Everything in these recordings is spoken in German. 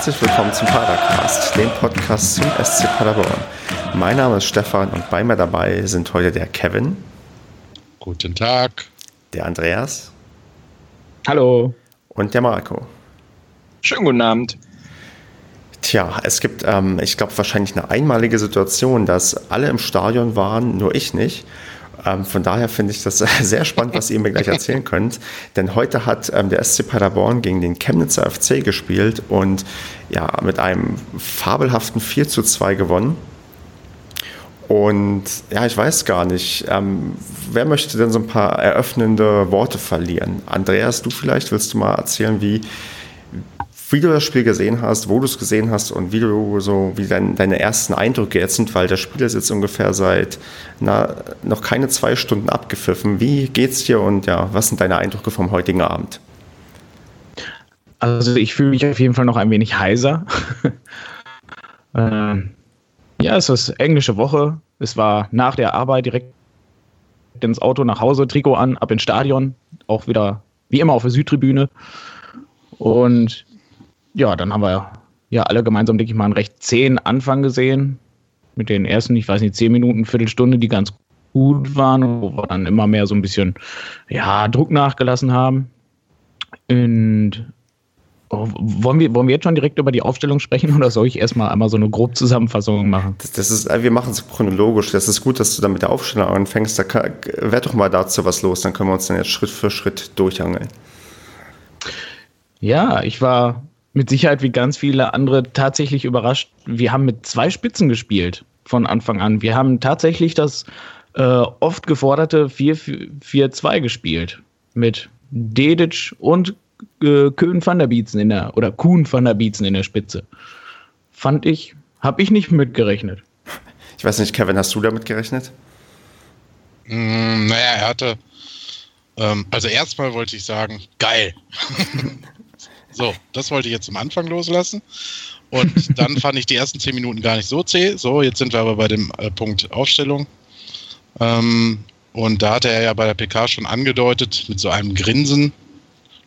herzlich willkommen zum Padercast, dem Podcast zum SC Paderborn. Mein Name ist Stefan und bei mir dabei sind heute der Kevin. Guten Tag. Der Andreas. Hallo. Und der Marco. Schönen guten Abend. Tja, es gibt, ähm, ich glaube, wahrscheinlich eine einmalige Situation, dass alle im Stadion waren, nur ich nicht. Ähm, von daher finde ich das sehr spannend, was ihr mir gleich erzählen könnt. Denn heute hat ähm, der SC Paderborn gegen den Chemnitzer FC gespielt und ja, mit einem fabelhaften 4 zu 2 gewonnen. Und ja, ich weiß gar nicht, ähm, wer möchte denn so ein paar eröffnende Worte verlieren? Andreas, du vielleicht, willst du mal erzählen, wie, wie du das Spiel gesehen hast, wo du es gesehen hast und wie du so, wie dein, deine ersten Eindrücke jetzt sind, weil das Spiel ist jetzt ungefähr seit na, noch keine zwei Stunden abgepfiffen. Wie geht's dir und ja, was sind deine Eindrücke vom heutigen Abend? Also ich fühle mich auf jeden Fall noch ein wenig heiser. äh, ja, es ist englische Woche. Es war nach der Arbeit direkt ins Auto nach Hause, Trikot an, ab ins Stadion, auch wieder wie immer auf der Südtribüne. Und ja, dann haben wir ja alle gemeinsam, denke ich mal, einen recht zähen Anfang gesehen. Mit den ersten, ich weiß nicht, zehn Minuten, Viertelstunde, die ganz gut waren, wo wir dann immer mehr so ein bisschen ja, Druck nachgelassen haben. Und oh, wollen, wir, wollen wir jetzt schon direkt über die Aufstellung sprechen oder soll ich erstmal einmal so eine grobe Zusammenfassung machen? Das, das ist, wir machen es chronologisch. Das ist gut, dass du dann mit der Aufstellung anfängst. Da wäre doch mal dazu was los, dann können wir uns dann jetzt Schritt für Schritt durchhangeln. Ja, ich war mit Sicherheit wie ganz viele andere tatsächlich überrascht. Wir haben mit zwei Spitzen gespielt von Anfang an. Wir haben tatsächlich das äh, oft geforderte 4-4-2 gespielt mit Dedic und äh, Köhn van der Bietzen in der oder Kuhn van der Bietzen in der Spitze. Fand ich, habe ich nicht mitgerechnet. Ich weiß nicht, Kevin, hast du damit gerechnet? Mm, naja, er hatte. Ähm, also erstmal wollte ich sagen, geil. So, das wollte ich jetzt zum Anfang loslassen. Und dann fand ich die ersten zehn Minuten gar nicht so zäh. So, jetzt sind wir aber bei dem äh, Punkt Aufstellung. Ähm, und da hatte er ja bei der PK schon angedeutet, mit so einem Grinsen,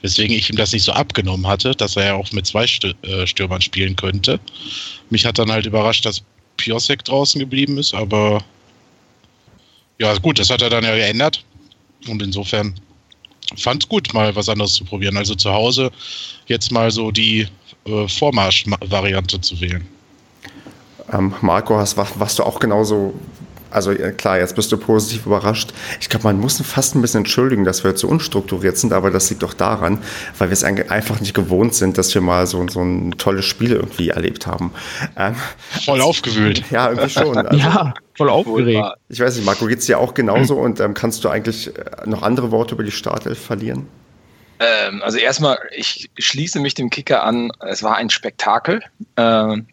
weswegen ich ihm das nicht so abgenommen hatte, dass er ja auch mit zwei äh, Stürmern spielen könnte. Mich hat dann halt überrascht, dass Piosek draußen geblieben ist, aber ja, gut, das hat er dann ja geändert. Und insofern fand es gut, mal was anderes zu probieren. Also zu Hause jetzt mal so die äh, Vormarsch-Variante zu wählen. Ähm, Marco, hast, warst du auch genauso also klar, jetzt bist du positiv überrascht. Ich glaube, man muss fast ein bisschen entschuldigen, dass wir jetzt so unstrukturiert sind, aber das liegt doch daran, weil wir es einfach nicht gewohnt sind, dass wir mal so, so ein tolles Spiel irgendwie erlebt haben. Ähm, voll aufgewühlt. Ja, irgendwie schon. Also, ja, voll aufgeregt. Ich weiß nicht, Marco, geht es dir auch genauso und ähm, kannst du eigentlich äh, noch andere Worte über die Startelf verlieren? Ähm, also erstmal, ich schließe mich dem Kicker an. Es war ein Spektakel. Ähm,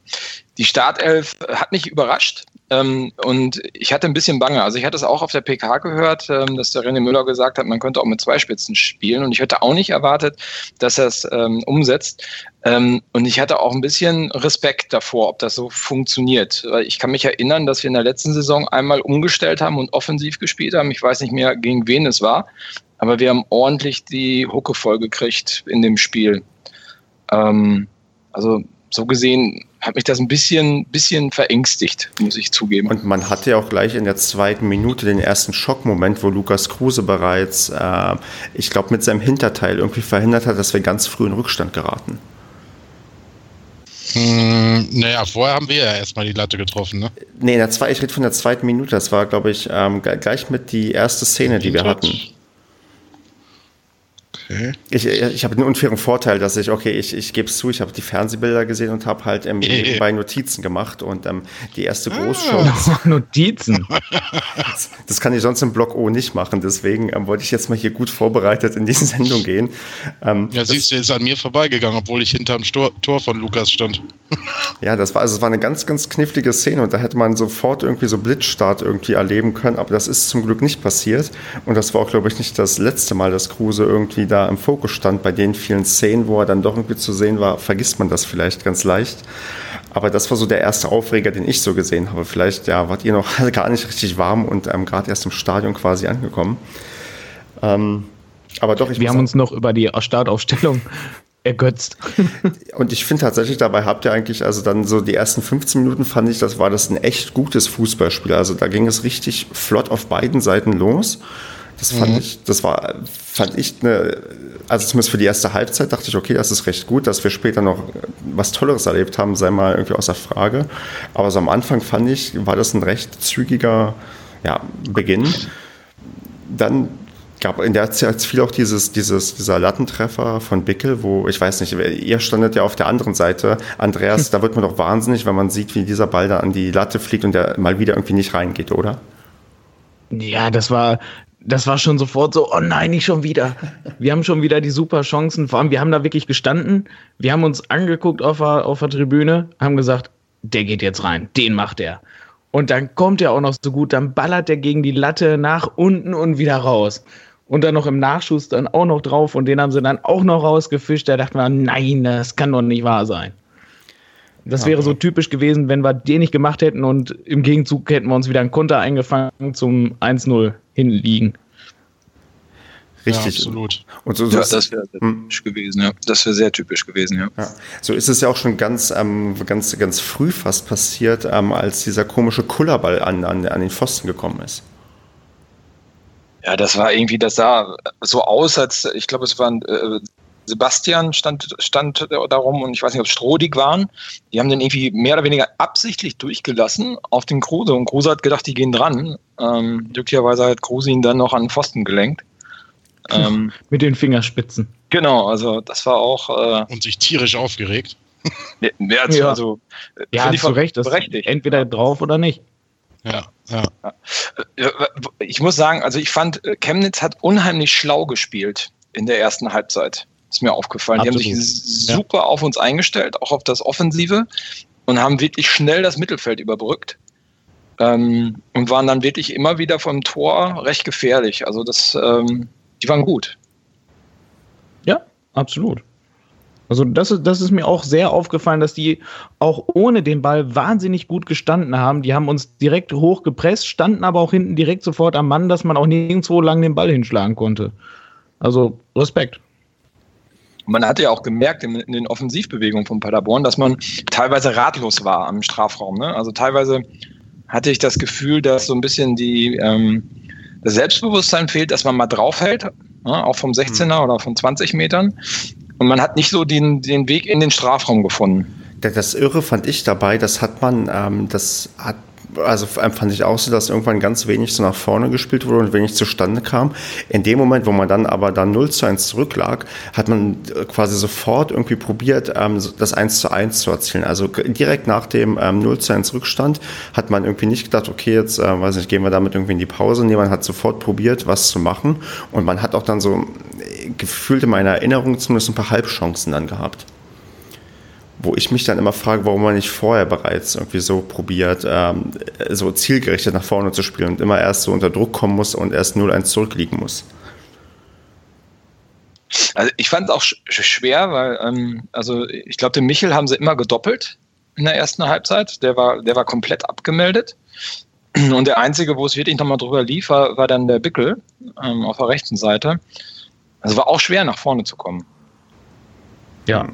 die Startelf hat mich überrascht. Ähm, und ich hatte ein bisschen Bange. Also ich hatte es auch auf der PK gehört, ähm, dass der René Müller gesagt hat, man könnte auch mit zwei Spitzen spielen. Und ich hätte auch nicht erwartet, dass er es ähm, umsetzt. Ähm, und ich hatte auch ein bisschen Respekt davor, ob das so funktioniert. Ich kann mich erinnern, dass wir in der letzten Saison einmal umgestellt haben und offensiv gespielt haben. Ich weiß nicht mehr, gegen wen es war. Aber wir haben ordentlich die Hucke voll gekriegt in dem Spiel. Ähm, also so gesehen hat mich das ein bisschen, bisschen verängstigt, muss ich zugeben. Und man hatte ja auch gleich in der zweiten Minute den ersten Schockmoment, wo Lukas Kruse bereits, äh, ich glaube, mit seinem Hinterteil irgendwie verhindert hat, dass wir ganz früh in Rückstand geraten. Hm, naja, vorher haben wir ja erstmal die Latte getroffen, ne? Nee, in der zwei, ich rede von der zweiten Minute. Das war, glaube ich, ähm, gleich mit die erste Szene, die wir hatten. Okay. Ich, ich habe einen unfairen Vorteil, dass ich, okay, ich, ich gebe es zu, ich habe die Fernsehbilder gesehen und habe halt ähm, bei Notizen gemacht und ähm, die erste Großschau. Ah, Notizen. Das, das, kann ich sonst im Blog O nicht machen, deswegen ähm, wollte ich jetzt mal hier gut vorbereitet in diese Sendung gehen. Ähm, ja, siehst du, ist an mir vorbeigegangen, obwohl ich hinterm Stor Tor von Lukas stand. Ja, das war, also es war eine ganz, ganz knifflige Szene und da hätte man sofort irgendwie so Blitzstart irgendwie erleben können, aber das ist zum Glück nicht passiert und das war auch, glaube ich, nicht das letzte Mal, dass Kruse irgendwie da im Fokus stand. Bei den vielen Szenen, wo er dann doch irgendwie zu sehen war, vergisst man das vielleicht ganz leicht. Aber das war so der erste Aufreger, den ich so gesehen habe. Vielleicht ja, wart ihr noch gar nicht richtig warm und ähm, gerade erst im Stadion quasi angekommen. Ähm, aber doch, ich Wir haben uns noch über die Startaufstellung ergötzt. Und ich finde tatsächlich, dabei habt ihr eigentlich, also dann so die ersten 15 Minuten fand ich, das war das ein echt gutes Fußballspiel. Also da ging es richtig flott auf beiden Seiten los. Das fand mhm. ich, das war, fand ich eine, also zumindest für die erste Halbzeit dachte ich, okay, das ist recht gut, dass wir später noch was Tolleres erlebt haben, sei mal irgendwie außer Frage. Aber so am Anfang fand ich, war das ein recht zügiger ja, Beginn. Dann gab in der Zeit fiel auch dieses, dieses, dieser Lattentreffer von Bickel, wo, ich weiß nicht, ihr standet ja auf der anderen Seite. Andreas, da wird man doch wahnsinnig, wenn man sieht, wie dieser Ball da an die Latte fliegt und der mal wieder irgendwie nicht reingeht, oder? Ja, das war, das war schon sofort so, oh nein, nicht schon wieder. Wir haben schon wieder die super Chancen. Vor allem, wir haben da wirklich gestanden. Wir haben uns angeguckt auf der, auf der Tribüne, haben gesagt, der geht jetzt rein, den macht er. Und dann kommt er auch noch so gut, dann ballert er gegen die Latte nach unten und wieder raus und dann noch im Nachschuss dann auch noch drauf und den haben sie dann auch noch rausgefischt. Da dachten wir, nein, das kann doch nicht wahr sein. Das wäre so typisch gewesen, wenn wir den nicht gemacht hätten und im Gegenzug hätten wir uns wieder einen Konter eingefangen zum 1-0 hinliegen. Richtig. Ja, absolut. Und so, so ja, das wäre hm. typisch gewesen, ja. Das wäre sehr typisch gewesen, ja. ja. So ist es ja auch schon ganz, ähm, ganz, ganz früh fast passiert, ähm, als dieser komische Kullerball an, an, an den Pfosten gekommen ist. Ja, das war irgendwie, das sah so aus, als ich glaube, es waren äh, Sebastian stand, stand darum und ich weiß nicht, ob es Strodig waren. Die haben den irgendwie mehr oder weniger absichtlich durchgelassen auf den Kruse und Kruse hat gedacht, die gehen dran. Ähm, glücklicherweise hat Kruse ihn dann noch an den Pfosten gelenkt. Ähm, Mit den Fingerspitzen. Genau, also das war auch. Äh, und sich tierisch aufgeregt. ja, ja. also. Ja, zu Recht, das berechtigt. entweder drauf oder nicht. Ja, ja. Ich muss sagen, also ich fand, Chemnitz hat unheimlich schlau gespielt in der ersten Halbzeit. Ist mir aufgefallen. Absolut. Die haben sich super ja. auf uns eingestellt, auch auf das Offensive und haben wirklich schnell das Mittelfeld überbrückt. Ähm, und waren dann wirklich immer wieder vom Tor recht gefährlich. Also das, ähm, die waren gut. Ja, absolut. Also das ist, das ist mir auch sehr aufgefallen, dass die auch ohne den Ball wahnsinnig gut gestanden haben. Die haben uns direkt hochgepresst, standen aber auch hinten direkt sofort am Mann, dass man auch nirgendwo lang den Ball hinschlagen konnte. Also Respekt. Man hatte ja auch gemerkt in, in den Offensivbewegungen von Paderborn, dass man teilweise ratlos war am Strafraum. Ne? Also teilweise hatte ich das Gefühl, dass so ein bisschen die, ähm, das Selbstbewusstsein fehlt, dass man mal draufhält, ne? auch vom 16er mhm. oder von 20 Metern. Und man hat nicht so den, den Weg in den Strafraum gefunden. Das Irre fand ich dabei, das hat man, ähm, das hat also fand ich auch so, dass irgendwann ganz wenig so nach vorne gespielt wurde und wenig zustande kam. In dem Moment, wo man dann aber dann 0 zu 1 zurücklag, hat man äh, quasi sofort irgendwie probiert, ähm, das 1 zu 1 zu erzielen. Also direkt nach dem ähm, 0 zu 1 Rückstand hat man irgendwie nicht gedacht, okay, jetzt, äh, weiß nicht, gehen wir damit irgendwie in die Pause. Nee, man hat sofort probiert, was zu machen. Und man hat auch dann so äh, gefühlt in meiner Erinnerung zumindest ein paar Halbchancen dann gehabt wo ich mich dann immer frage, warum man nicht vorher bereits irgendwie so probiert, ähm, so zielgerichtet nach vorne zu spielen und immer erst so unter Druck kommen muss und erst 0-1 zurückliegen muss. Also ich fand es auch sch schwer, weil ähm, also ich glaube, den Michel haben sie immer gedoppelt in der ersten Halbzeit. Der war, der war komplett abgemeldet. Und der einzige, wo es wirklich nochmal drüber lief, war, war dann der Bickel ähm, auf der rechten Seite. Also war auch schwer, nach vorne zu kommen. Ja,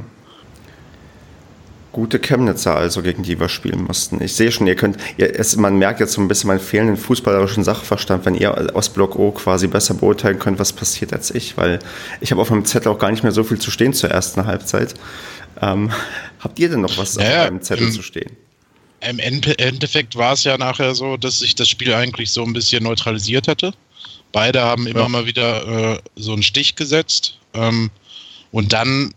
gute Chemnitzer also, gegen die wir spielen mussten. Ich sehe schon, ihr könnt, ihr, es, man merkt jetzt so ein bisschen meinen fehlenden fußballerischen Sachverstand, wenn ihr aus Block O quasi besser beurteilen könnt, was passiert als ich, weil ich habe auf meinem Zettel auch gar nicht mehr so viel zu stehen zur ersten Halbzeit. Ähm, habt ihr denn noch was naja, auf eurem Zettel zu stehen? Im Endeffekt war es ja nachher so, dass sich das Spiel eigentlich so ein bisschen neutralisiert hatte. Beide haben immer ja. mal wieder äh, so einen Stich gesetzt. Ähm, und dann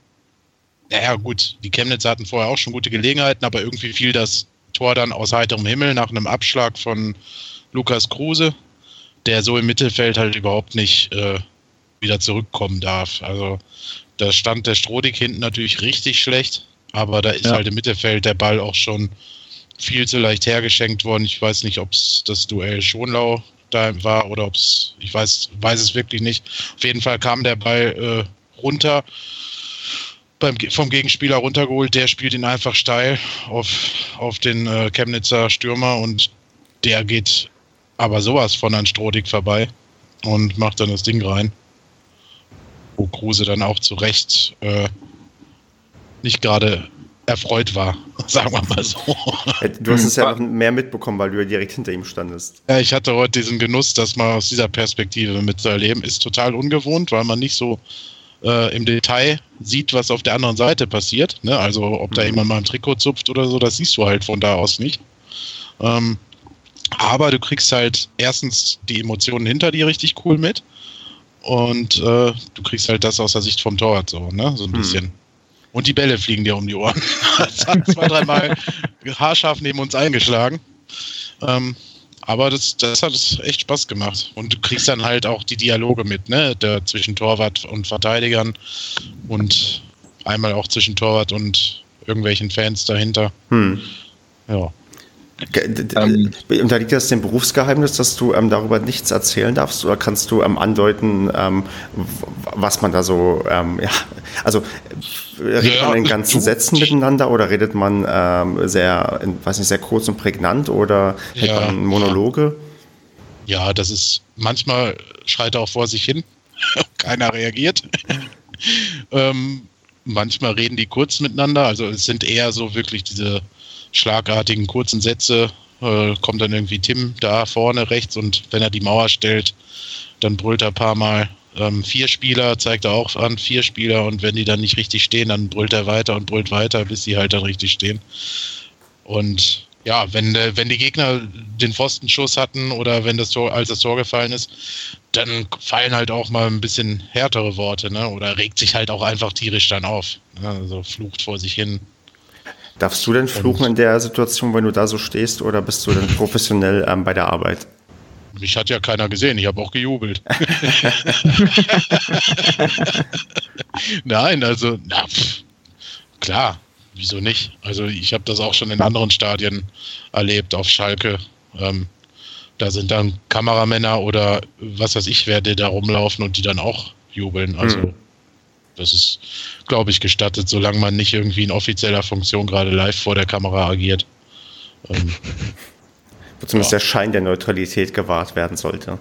naja, gut, die Chemnitzer hatten vorher auch schon gute Gelegenheiten, aber irgendwie fiel das Tor dann aus heiterem Himmel nach einem Abschlag von Lukas Kruse, der so im Mittelfeld halt überhaupt nicht äh, wieder zurückkommen darf. Also da stand der Strodig hinten natürlich richtig schlecht, aber da ist ja. halt im Mittelfeld der Ball auch schon viel zu leicht hergeschenkt worden. Ich weiß nicht, ob es das Duell Schonlau da war oder ob es, ich weiß, weiß es wirklich nicht. Auf jeden Fall kam der Ball äh, runter beim, vom Gegenspieler runtergeholt. Der spielt ihn einfach steil auf, auf den äh, Chemnitzer Stürmer und der geht aber sowas von an Strodig vorbei und macht dann das Ding rein. Wo Kruse dann auch zu Recht äh, nicht gerade erfreut war, sagen wir mal so. Du hast es ja noch mehr mitbekommen, weil du ja direkt hinter ihm standest. Ja, ich hatte heute diesen Genuss, das mal aus dieser Perspektive mitzuerleben. Ist total ungewohnt, weil man nicht so äh, im Detail sieht, was auf der anderen Seite passiert. Ne? Also ob da mhm. jemand mal ein Trikot zupft oder so, das siehst du halt von da aus nicht. Ähm, aber du kriegst halt erstens die Emotionen hinter dir richtig cool mit und äh, du kriegst halt das aus der Sicht vom Torwart so, ne? So ein hm. bisschen. Und die Bälle fliegen dir um die Ohren. das hat zwei, dreimal haarscharf neben uns eingeschlagen. Ähm, aber das, das hat echt Spaß gemacht. Und du kriegst dann halt auch die Dialoge mit, ne? Der, zwischen Torwart und Verteidigern und einmal auch zwischen Torwart und irgendwelchen Fans dahinter. Hm. Ja. Ähm, Unterliegt das dem Berufsgeheimnis, dass du ähm, darüber nichts erzählen darfst? Oder kannst du ähm, andeuten, ähm, was man da so, ähm, ja, also redet ja, man in ganzen Sätzen miteinander oder redet man ähm, sehr, weiß nicht, sehr kurz und prägnant oder hält ja, man Monologe? Ja, das ist, manchmal schreit er auch vor sich hin, keiner reagiert. manchmal reden die kurz miteinander, also es sind eher so wirklich diese schlagartigen kurzen Sätze äh, kommt dann irgendwie Tim da vorne rechts und wenn er die Mauer stellt, dann brüllt er ein paar Mal ähm, vier Spieler, zeigt er auch an, vier Spieler und wenn die dann nicht richtig stehen, dann brüllt er weiter und brüllt weiter, bis sie halt dann richtig stehen. Und ja, wenn, äh, wenn die Gegner den Pfostenschuss hatten oder wenn das Tor, als das Tor gefallen ist, dann fallen halt auch mal ein bisschen härtere Worte, ne? Oder regt sich halt auch einfach tierisch dann auf. Ne? Also flucht vor sich hin, Darfst du denn fluchen in der Situation, wenn du da so stehst, oder bist du denn professionell ähm, bei der Arbeit? Mich hat ja keiner gesehen, ich habe auch gejubelt. Nein, also, na, pff, klar, wieso nicht? Also ich habe das auch schon in anderen Stadien erlebt, auf Schalke. Ähm, da sind dann Kameramänner oder was weiß ich, wer die da rumlaufen und die dann auch jubeln. Also hm. Das ist, glaube ich, gestattet, solange man nicht irgendwie in offizieller Funktion gerade live vor der Kamera agiert. Ähm, Wo zumindest ja. der Schein der Neutralität gewahrt werden sollte.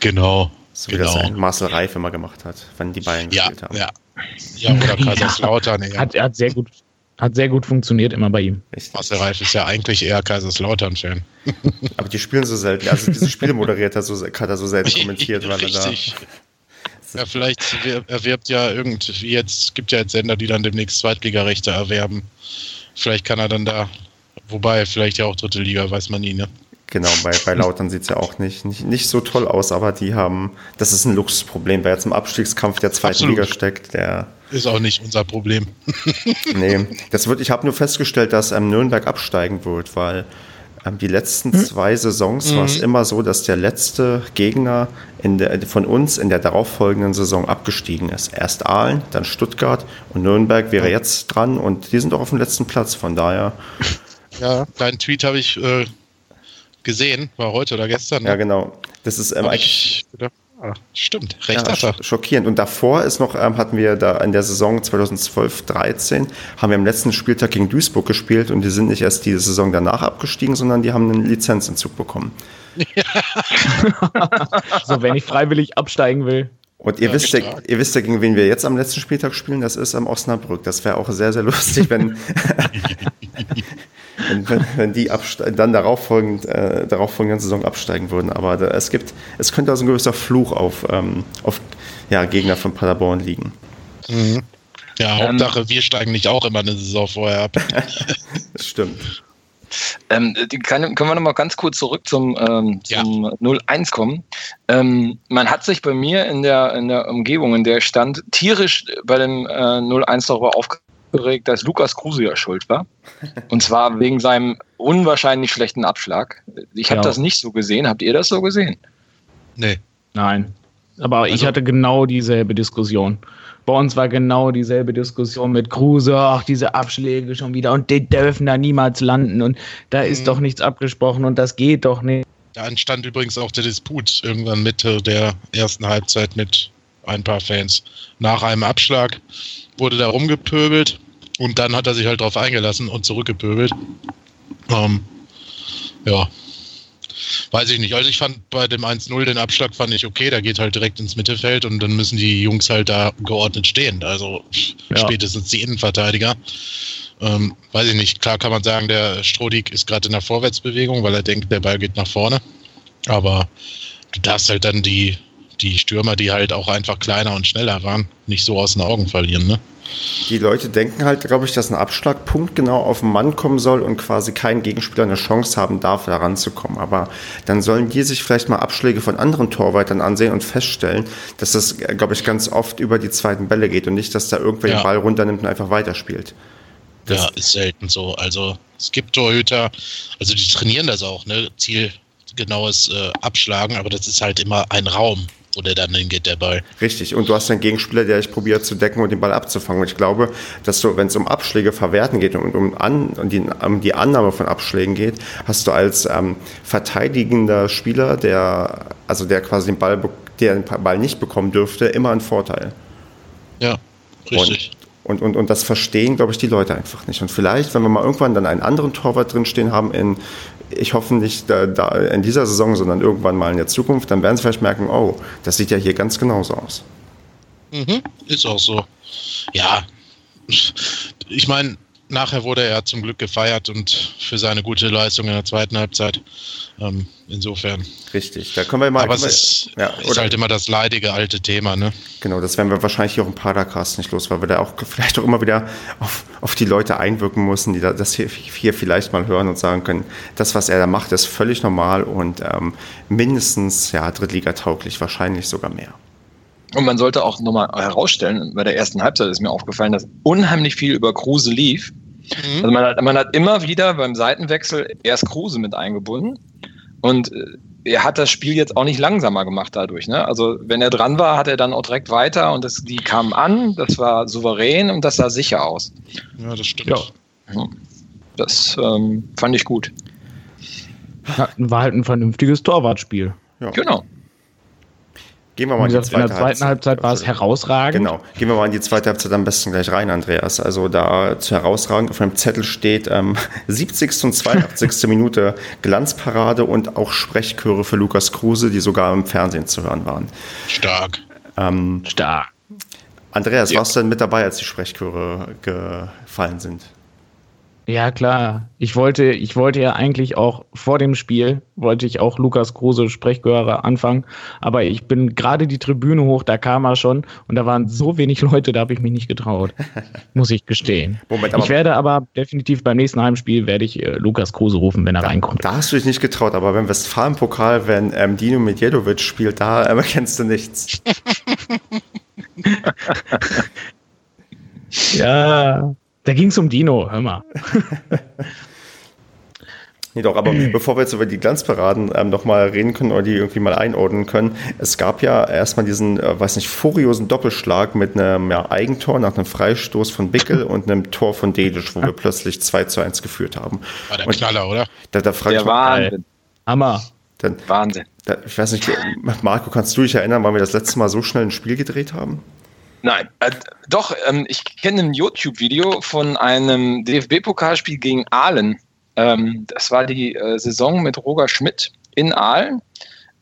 Genau. So wie genau. das ein Marcel Reif immer gemacht hat, wenn die Bayern ja, gespielt haben. Ja, ja oder Kaiserslautern. Ja. Hat, hat, sehr gut, hat sehr gut funktioniert immer bei ihm. Richtig. Marcel Reif ist ja eigentlich eher Kaiserslautern-Fan. Aber die spielen so selten. Also diese Spiele moderiert er so, hat er so selten kommentiert, weil er da ja, vielleicht erwirbt ja irgendwie jetzt, gibt ja jetzt Sender, die dann demnächst Zweitligarechte erwerben. Vielleicht kann er dann da, wobei, vielleicht ja auch dritte Liga, weiß man nie, ne? Genau, bei, bei Lautern sieht es ja auch nicht, nicht, nicht so toll aus, aber die haben, das ist ein Luxusproblem, wer jetzt im Abstiegskampf der zweiten Absolut. Liga steckt, der. Ist auch nicht unser Problem. nee, das wird, ich habe nur festgestellt, dass ähm, Nürnberg absteigen wird, weil die letzten hm? zwei Saisons mhm. war es immer so, dass der letzte Gegner der, von uns in der darauffolgenden Saison abgestiegen ist. Erst Aalen, dann Stuttgart und Nürnberg wäre jetzt dran und die sind auch auf dem letzten Platz. Von daher. Ja, deinen Tweet habe ich äh, gesehen, war heute oder gestern. Ne? Ja, genau. Das ist ähm, eigentlich. Ich, Ah, stimmt, recht ja, sch schockierend. Und davor ist noch, ähm, hatten wir da in der Saison 2012-13, haben wir am letzten Spieltag gegen Duisburg gespielt und die sind nicht erst die Saison danach abgestiegen, sondern die haben einen Lizenzentzug bekommen. Ja. so, wenn ich freiwillig absteigen will. Und ihr, ja, wisst ja, ihr wisst ja, gegen wen wir jetzt am letzten Spieltag spielen, das ist am Osnabrück. Das wäre auch sehr, sehr lustig, wenn, wenn, wenn die dann darauf folgend, äh, darauf folgende Saison absteigen würden. Aber da, es gibt, es könnte also ein gewisser Fluch auf, ähm, auf ja, Gegner von Paderborn liegen. Mhm. Ja, Hauptsache, wir steigen nicht auch immer eine Saison vorher ab. das stimmt. Ähm, kann, können wir noch mal ganz kurz zurück zum, ähm, zum ja. 01 kommen? Ähm, man hat sich bei mir in der, in der Umgebung, in der stand, tierisch bei dem äh, 01 darüber aufgeregt, aufgeregt, dass Lukas Kruse ja schuld war. Und zwar wegen seinem unwahrscheinlich schlechten Abschlag. Ich habe ja. das nicht so gesehen. Habt ihr das so gesehen? Nee. Nein. Aber also, ich hatte genau dieselbe Diskussion. Bei uns war genau dieselbe Diskussion mit Kruse, ach, diese Abschläge schon wieder und die dürfen da niemals landen und da ist mhm. doch nichts abgesprochen und das geht doch nicht. Da entstand übrigens auch der Disput irgendwann Mitte der ersten Halbzeit mit ein paar Fans. Nach einem Abschlag wurde da rumgepöbelt und dann hat er sich halt drauf eingelassen und zurückgepöbelt. Ähm, ja. weiß ich nicht. Also ich fand bei dem 1-0 den Abschlag fand ich okay, der geht halt direkt ins Mittelfeld und dann müssen die Jungs halt da geordnet stehen. Also ja. spätestens die Innenverteidiger. Ähm, weiß ich nicht. Klar kann man sagen, der Strodig ist gerade in der Vorwärtsbewegung, weil er denkt, der Ball geht nach vorne. Aber du darfst halt dann die, die Stürmer, die halt auch einfach kleiner und schneller waren, nicht so aus den Augen verlieren, ne? Die Leute denken halt, glaube ich, dass ein Abschlagpunkt genau auf den Mann kommen soll und quasi kein Gegenspieler eine Chance haben darf, da ranzukommen. Aber dann sollen die sich vielleicht mal Abschläge von anderen Torweitern ansehen und feststellen, dass das, glaube ich, ganz oft über die zweiten Bälle geht und nicht, dass da irgendwer ja. den Ball runternimmt und einfach weiterspielt. Das ja, ist selten so. Also es gibt Torhüter, also die trainieren das auch, ne? Zielgenaues äh, Abschlagen, aber das ist halt immer ein Raum wo der dann hingeht, der Ball. Richtig, und du hast einen Gegenspieler, der dich probiert zu decken und den Ball abzufangen. Und ich glaube, dass du, wenn es um Abschläge verwerten geht und um, an, um, die, um die Annahme von Abschlägen geht, hast du als ähm, verteidigender Spieler, der, also der quasi den Ball, der den Ball nicht bekommen dürfte, immer einen Vorteil. Ja, richtig. Und und, und, und das verstehen, glaube ich, die Leute einfach nicht. Und vielleicht, wenn wir mal irgendwann dann einen anderen Torwart drinstehen haben, in, ich hoffe nicht da, da in dieser Saison, sondern irgendwann mal in der Zukunft, dann werden sie vielleicht merken, oh, das sieht ja hier ganz genauso aus. Mhm, ist auch so. Ja, ich meine, nachher wurde er zum Glück gefeiert und für seine gute Leistung in der zweiten Halbzeit. Ähm, insofern. Richtig, da können wir mal. Aber es ist, ja, ist halt immer das leidige alte Thema, ne? Genau, das werden wir wahrscheinlich auch im Padercast nicht los, weil wir da auch vielleicht auch immer wieder auf, auf die Leute einwirken müssen, die da, das hier, hier, vielleicht mal hören und sagen können, das, was er da macht, ist völlig normal und ähm, mindestens ja, Drittliga-tauglich, wahrscheinlich sogar mehr. Und man sollte auch nochmal herausstellen, bei der ersten Halbzeit ist mir aufgefallen, dass unheimlich viel über Kruse lief. Mhm. Also man hat, man hat immer wieder beim Seitenwechsel erst Kruse mit eingebunden. Und äh, er hat das Spiel jetzt auch nicht langsamer gemacht dadurch. Ne? Also wenn er dran war, hat er dann auch direkt weiter und das, die kamen an, das war souverän und das sah sicher aus. Ja, das stimmt. Ja. Das ähm, fand ich gut. war halt ein vernünftiges Torwartspiel. Ja. Genau. Gehen wir mal in die zweite In der zweiten Halbzeit war es herausragend. Genau. Gehen wir mal in die zweite Halbzeit am besten gleich rein, Andreas. Also da zu herausragend auf meinem Zettel steht ähm, 70. und 82. Minute Glanzparade und auch Sprechchöre für Lukas Kruse, die sogar im Fernsehen zu hören waren. Stark. Ähm, Stark. Andreas, ja. warst du denn mit dabei, als die Sprechchöre gefallen sind? Ja, klar. Ich wollte, ich wollte ja eigentlich auch vor dem Spiel, wollte ich auch Lukas Kruse Sprechgehörer anfangen, aber ich bin gerade die Tribüne hoch, da kam er schon und da waren so wenig Leute, da habe ich mich nicht getraut. muss ich gestehen. Moment, ich werde aber definitiv beim nächsten Heimspiel werde ich äh, Lukas Kruse rufen, wenn er da, reinkommt. Da hast du dich nicht getraut, aber beim Westfalen-Pokal, wenn ähm, Dino Medjedovic spielt, da ähm, erkennst du nichts. ja. Da ging es um Dino, hör mal. Nee, doch, aber bevor wir jetzt über die Glanzparaden ähm, nochmal reden können oder die irgendwie mal einordnen können, es gab ja erstmal diesen, äh, weiß nicht, furiosen Doppelschlag mit einem ja, Eigentor nach einem Freistoß von Bickel und einem Tor von Dedisch, wo wir plötzlich 2 zu 1 geführt haben. War der und Knaller, oder? Da, da der Wahnsinn. Hammer. Dann, Wahnsinn. Da, ich weiß nicht, Marco, kannst du dich erinnern, wann wir das letzte Mal so schnell ein Spiel gedreht haben? Nein, äh, doch, ähm, ich kenne ein YouTube-Video von einem DFB-Pokalspiel gegen Aalen. Ähm, das war die äh, Saison mit Roger Schmidt in Aalen.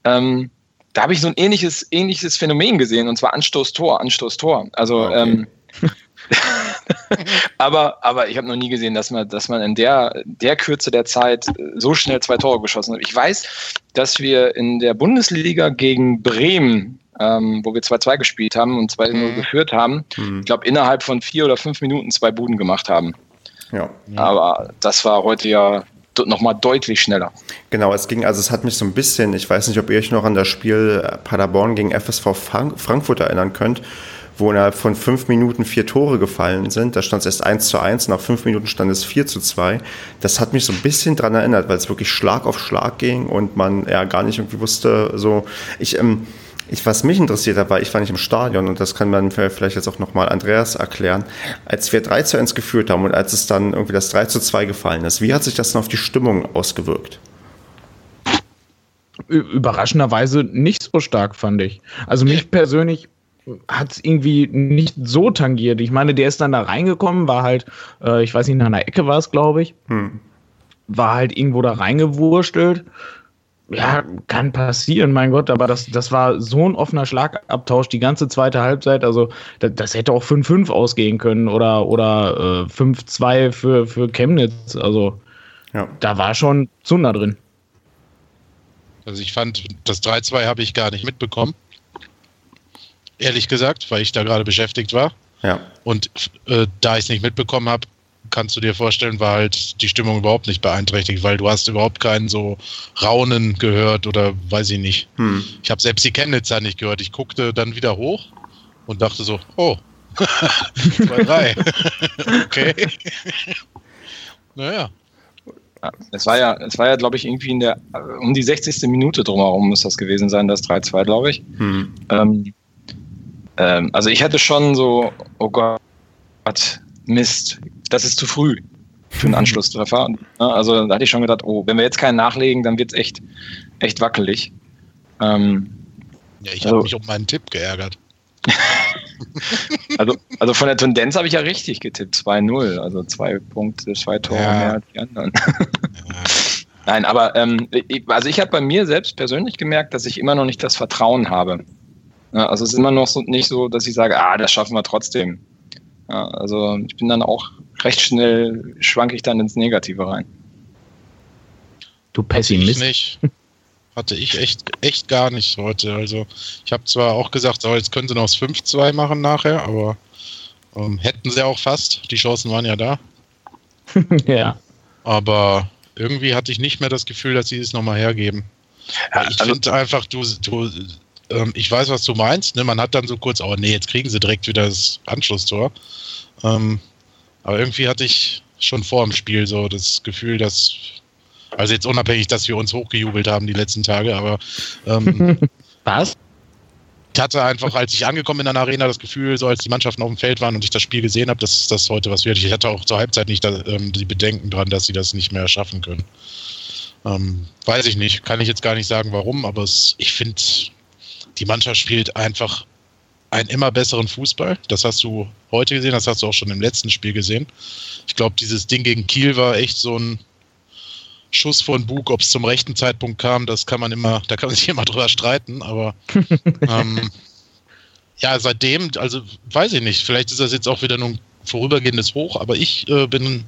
Ähm, da habe ich so ein ähnliches, ähnliches Phänomen gesehen, und zwar Anstoß-Tor, Anstoß-Tor. Also, okay. Ähm, aber, aber ich habe noch nie gesehen, dass man, dass man in der, der Kürze der Zeit so schnell zwei Tore geschossen hat. Ich weiß, dass wir in der Bundesliga gegen Bremen ähm, wo wir 2-2 gespielt haben und 2-0 mhm. geführt haben. Mhm. Ich glaube, innerhalb von vier oder fünf Minuten zwei Buden gemacht haben. Ja. Aber das war heute ja nochmal deutlich schneller. Genau, es ging, also es hat mich so ein bisschen, ich weiß nicht, ob ihr euch noch an das Spiel äh, Paderborn gegen FSV Frankfurt erinnern könnt, wo innerhalb von fünf Minuten vier Tore gefallen sind. Da stand es erst 1 zu 1, nach fünf Minuten stand es 4 zu 2. Das hat mich so ein bisschen dran erinnert, weil es wirklich Schlag auf Schlag ging und man ja gar nicht irgendwie wusste, so, ich, ähm, ich, was mich interessiert hat, war, ich war nicht im Stadion und das kann man vielleicht jetzt auch nochmal Andreas erklären. Als wir 3 zu 1 geführt haben und als es dann irgendwie das 3 zu 2 gefallen ist, wie hat sich das denn auf die Stimmung ausgewirkt? Überraschenderweise nicht so stark, fand ich. Also mich persönlich hat es irgendwie nicht so tangiert. Ich meine, der ist dann da reingekommen, war halt, äh, ich weiß nicht, nach einer Ecke war es, glaube ich. Hm. War halt irgendwo da reingewurstelt ja, kann passieren, mein Gott, aber das, das war so ein offener Schlagabtausch die ganze zweite Halbzeit. Also, das, das hätte auch 5-5 ausgehen können oder, oder äh, 5-2 für, für Chemnitz. Also, ja. da war schon Zunder drin. Also, ich fand, das 3-2 habe ich gar nicht mitbekommen. Ehrlich gesagt, weil ich da gerade beschäftigt war. Ja. Und äh, da ich es nicht mitbekommen habe, kannst du dir vorstellen, war halt die Stimmung überhaupt nicht beeinträchtigt, weil du hast überhaupt keinen so Raunen gehört oder weiß ich nicht. Hm. Ich habe selbst die Chemnitzer nicht gehört. Ich guckte dann wieder hoch und dachte so, oh, zwei, drei. okay. naja. Es war ja, es war ja, glaube ich, irgendwie in der um die 60. Minute drumherum muss das gewesen sein, das 3-2, glaube ich. Hm. Ähm, ähm, also ich hatte schon so, oh Gott, Mist, das ist zu früh für einen Anschlusstreffer. Also da hatte ich schon gedacht, oh, wenn wir jetzt keinen nachlegen, dann wird es echt, echt wackelig. Ähm, ja, ich also, habe mich um meinen Tipp geärgert. also, also von der Tendenz habe ich ja richtig getippt, 2-0, also zwei Punkte, zwei Tore ja. mehr als die anderen. ja. Nein, aber ähm, ich, also ich habe bei mir selbst persönlich gemerkt, dass ich immer noch nicht das Vertrauen habe. also es ist immer noch so, nicht so, dass ich sage, ah, das schaffen wir trotzdem. Ja, also ich bin dann auch recht schnell, schwanke ich dann ins Negative rein. Du Pessimist. Ich nicht. Hatte ich echt, echt gar nicht heute. Also ich habe zwar auch gesagt, so, jetzt können sie noch das 5-2 machen nachher, aber ähm, hätten sie auch fast. Die Chancen waren ja da. ja. Aber irgendwie hatte ich nicht mehr das Gefühl, dass sie es nochmal hergeben. Ja, ich also, finde einfach, du, du ähm, ich weiß, was du meinst. Ne? Man hat dann so kurz, oh nee, jetzt kriegen sie direkt wieder das Anschlusstor. Ähm, aber irgendwie hatte ich schon vor dem Spiel so das Gefühl, dass, also jetzt unabhängig, dass wir uns hochgejubelt haben die letzten Tage, aber ähm, was? Ich hatte einfach, als ich angekommen bin in der Arena, das Gefühl, so als die Mannschaften auf dem Feld waren und ich das Spiel gesehen habe, dass das heute was wird. Ich hatte auch zur Halbzeit nicht da, ähm, die Bedenken dran, dass sie das nicht mehr schaffen können. Ähm, weiß ich nicht, kann ich jetzt gar nicht sagen, warum, aber es, ich finde, die Mannschaft spielt einfach einen immer besseren Fußball. Das hast du heute gesehen, das hast du auch schon im letzten Spiel gesehen. Ich glaube, dieses Ding gegen Kiel war echt so ein Schuss von Bug, ob es zum rechten Zeitpunkt kam, das kann man immer, da kann man sich immer drüber streiten, aber ähm, ja, seitdem, also weiß ich nicht, vielleicht ist das jetzt auch wieder nur ein vorübergehendes Hoch, aber ich äh, bin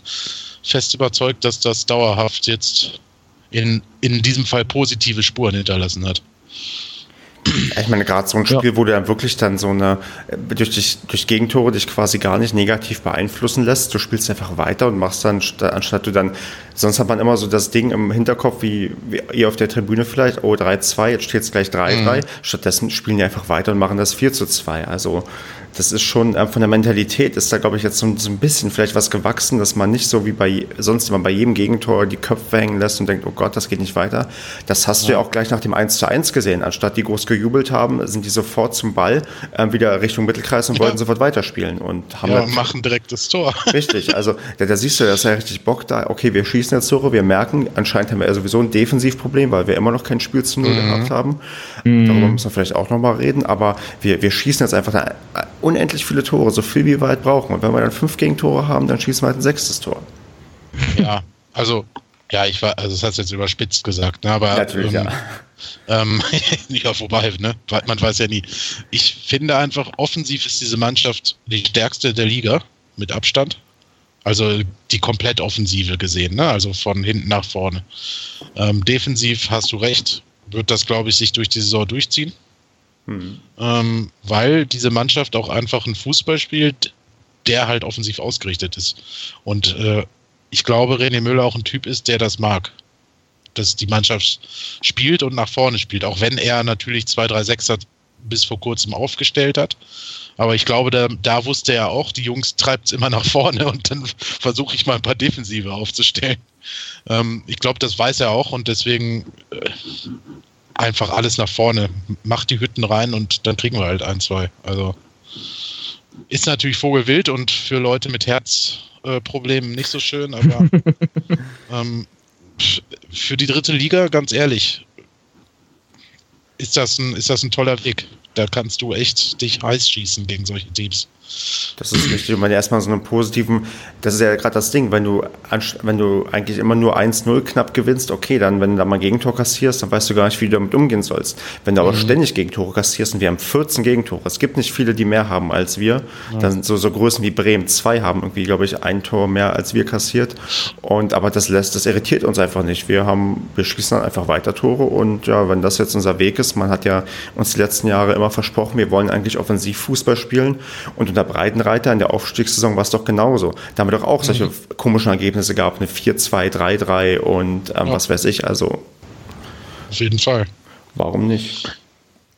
fest überzeugt, dass das dauerhaft jetzt in, in diesem Fall positive Spuren hinterlassen hat. Ich meine, gerade so ein Spiel, ja. wo du dann wirklich dann so eine, durch, dich, durch Gegentore dich quasi gar nicht negativ beeinflussen lässt. Du spielst einfach weiter und machst dann, anstatt du dann, sonst hat man immer so das Ding im Hinterkopf, wie, wie ihr auf der Tribüne vielleicht, oh 3-2, jetzt steht es gleich 3-3. Mhm. Stattdessen spielen die einfach weiter und machen das 4 2. Also, das ist schon äh, von der Mentalität ist da, glaube ich, jetzt so, so, ein bisschen vielleicht was gewachsen, dass man nicht so wie bei sonst immer bei jedem Gegentor die Köpfe hängen lässt und denkt, oh Gott, das geht nicht weiter. Das hast ja. du ja auch gleich nach dem 1 zu 1 gesehen. Anstatt die groß gejubelt haben, sind die sofort zum Ball äh, wieder Richtung Mittelkreis und ja. wollten sofort weiterspielen und haben ja, halt, machen direkt das Tor. Richtig, also da, da siehst du, da ist ja richtig Bock da. Okay, wir schießen jetzt Tore, wir merken, anscheinend haben wir ja sowieso ein Defensivproblem, weil wir immer noch kein Spiel zu Null mhm. gehabt haben. Mhm. Darüber müssen wir vielleicht auch nochmal reden, aber wir, wir schießen jetzt einfach da unendlich viele Tore, so viel wie wir halt brauchen. Und wenn wir dann fünf Gegentore haben, dann schießen wir halt ein sechstes Tor. Ja, also, ja, ich war, also das hast du jetzt überspitzt gesagt, ne? aber. Natürlich, ähm, ja. Ähm, ja, vorbei, ne? Man weiß ja nie. Ich finde einfach, offensiv ist diese Mannschaft die stärkste der Liga, mit Abstand. Also die komplett Offensive gesehen, ne? Also von hinten nach vorne. Ähm, defensiv hast du recht, wird das, glaube ich, sich durch die Saison durchziehen. Mhm. Ähm, weil diese Mannschaft auch einfach einen Fußball spielt, der halt offensiv ausgerichtet ist. Und äh, ich glaube, René Müller auch ein Typ ist, der das mag. Dass die Mannschaft spielt und nach vorne spielt. Auch wenn er natürlich zwei, drei Sechser bis vor kurzem aufgestellt hat. Aber ich glaube, da, da wusste er auch, die Jungs treibt es immer nach vorne und dann versuche ich mal ein paar Defensive aufzustellen. Ähm, ich glaube, das weiß er auch und deswegen äh, einfach alles nach vorne. Macht die Hütten rein und dann kriegen wir halt ein, zwei. Also ist natürlich Vogelwild und für Leute mit Herzproblemen äh, nicht so schön, aber ähm, für die dritte Liga, ganz ehrlich, ist das ein, ist das ein toller Weg. Da kannst du echt dich heiß schießen gegen solche Teams. Das ist richtig. Und wenn du erstmal so einen positiven, das ist ja gerade das Ding, wenn du, wenn du eigentlich immer nur 1-0 knapp gewinnst, okay, dann, wenn du da mal Gegentor kassierst, dann weißt du gar nicht, wie du damit umgehen sollst. Wenn du aber mhm. ständig Gegentore kassierst und wir haben 14 Gegentore, es gibt nicht viele, die mehr haben als wir, ja. dann sind so, so Größen wie Bremen, zwei haben irgendwie, glaube ich, ein Tor mehr als wir kassiert. Und aber das lässt, das irritiert uns einfach nicht. Wir haben, wir schießen dann einfach weiter Tore und ja, wenn das jetzt unser Weg ist, man hat ja uns die letzten Jahre immer versprochen, wir wollen eigentlich offensiv Fußball spielen und unter Breitenreiter in der Aufstiegssaison war es doch genauso. Da haben wir doch auch solche mhm. komischen Ergebnisse gehabt, eine 4-2, 3-3 und ähm, ja. was weiß ich. Also. Auf jeden Fall. Warum nicht?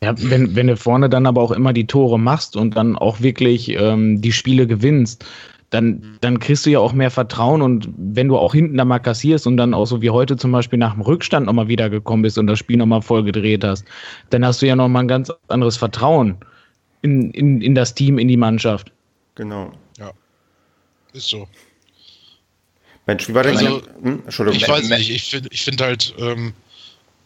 Ja, wenn, wenn du vorne dann aber auch immer die Tore machst und dann auch wirklich ähm, die Spiele gewinnst, dann, dann kriegst du ja auch mehr Vertrauen und wenn du auch hinten da mal kassierst und dann auch so wie heute zum Beispiel nach dem Rückstand nochmal wiedergekommen bist und das Spiel nochmal voll gedreht hast, dann hast du ja nochmal ein ganz anderes Vertrauen in, in, in das Team, in die Mannschaft. Genau. Ja. Ist so. Mensch, wie war denn also, hm? Entschuldigung. Ich weiß nicht, ich finde ich find halt ähm,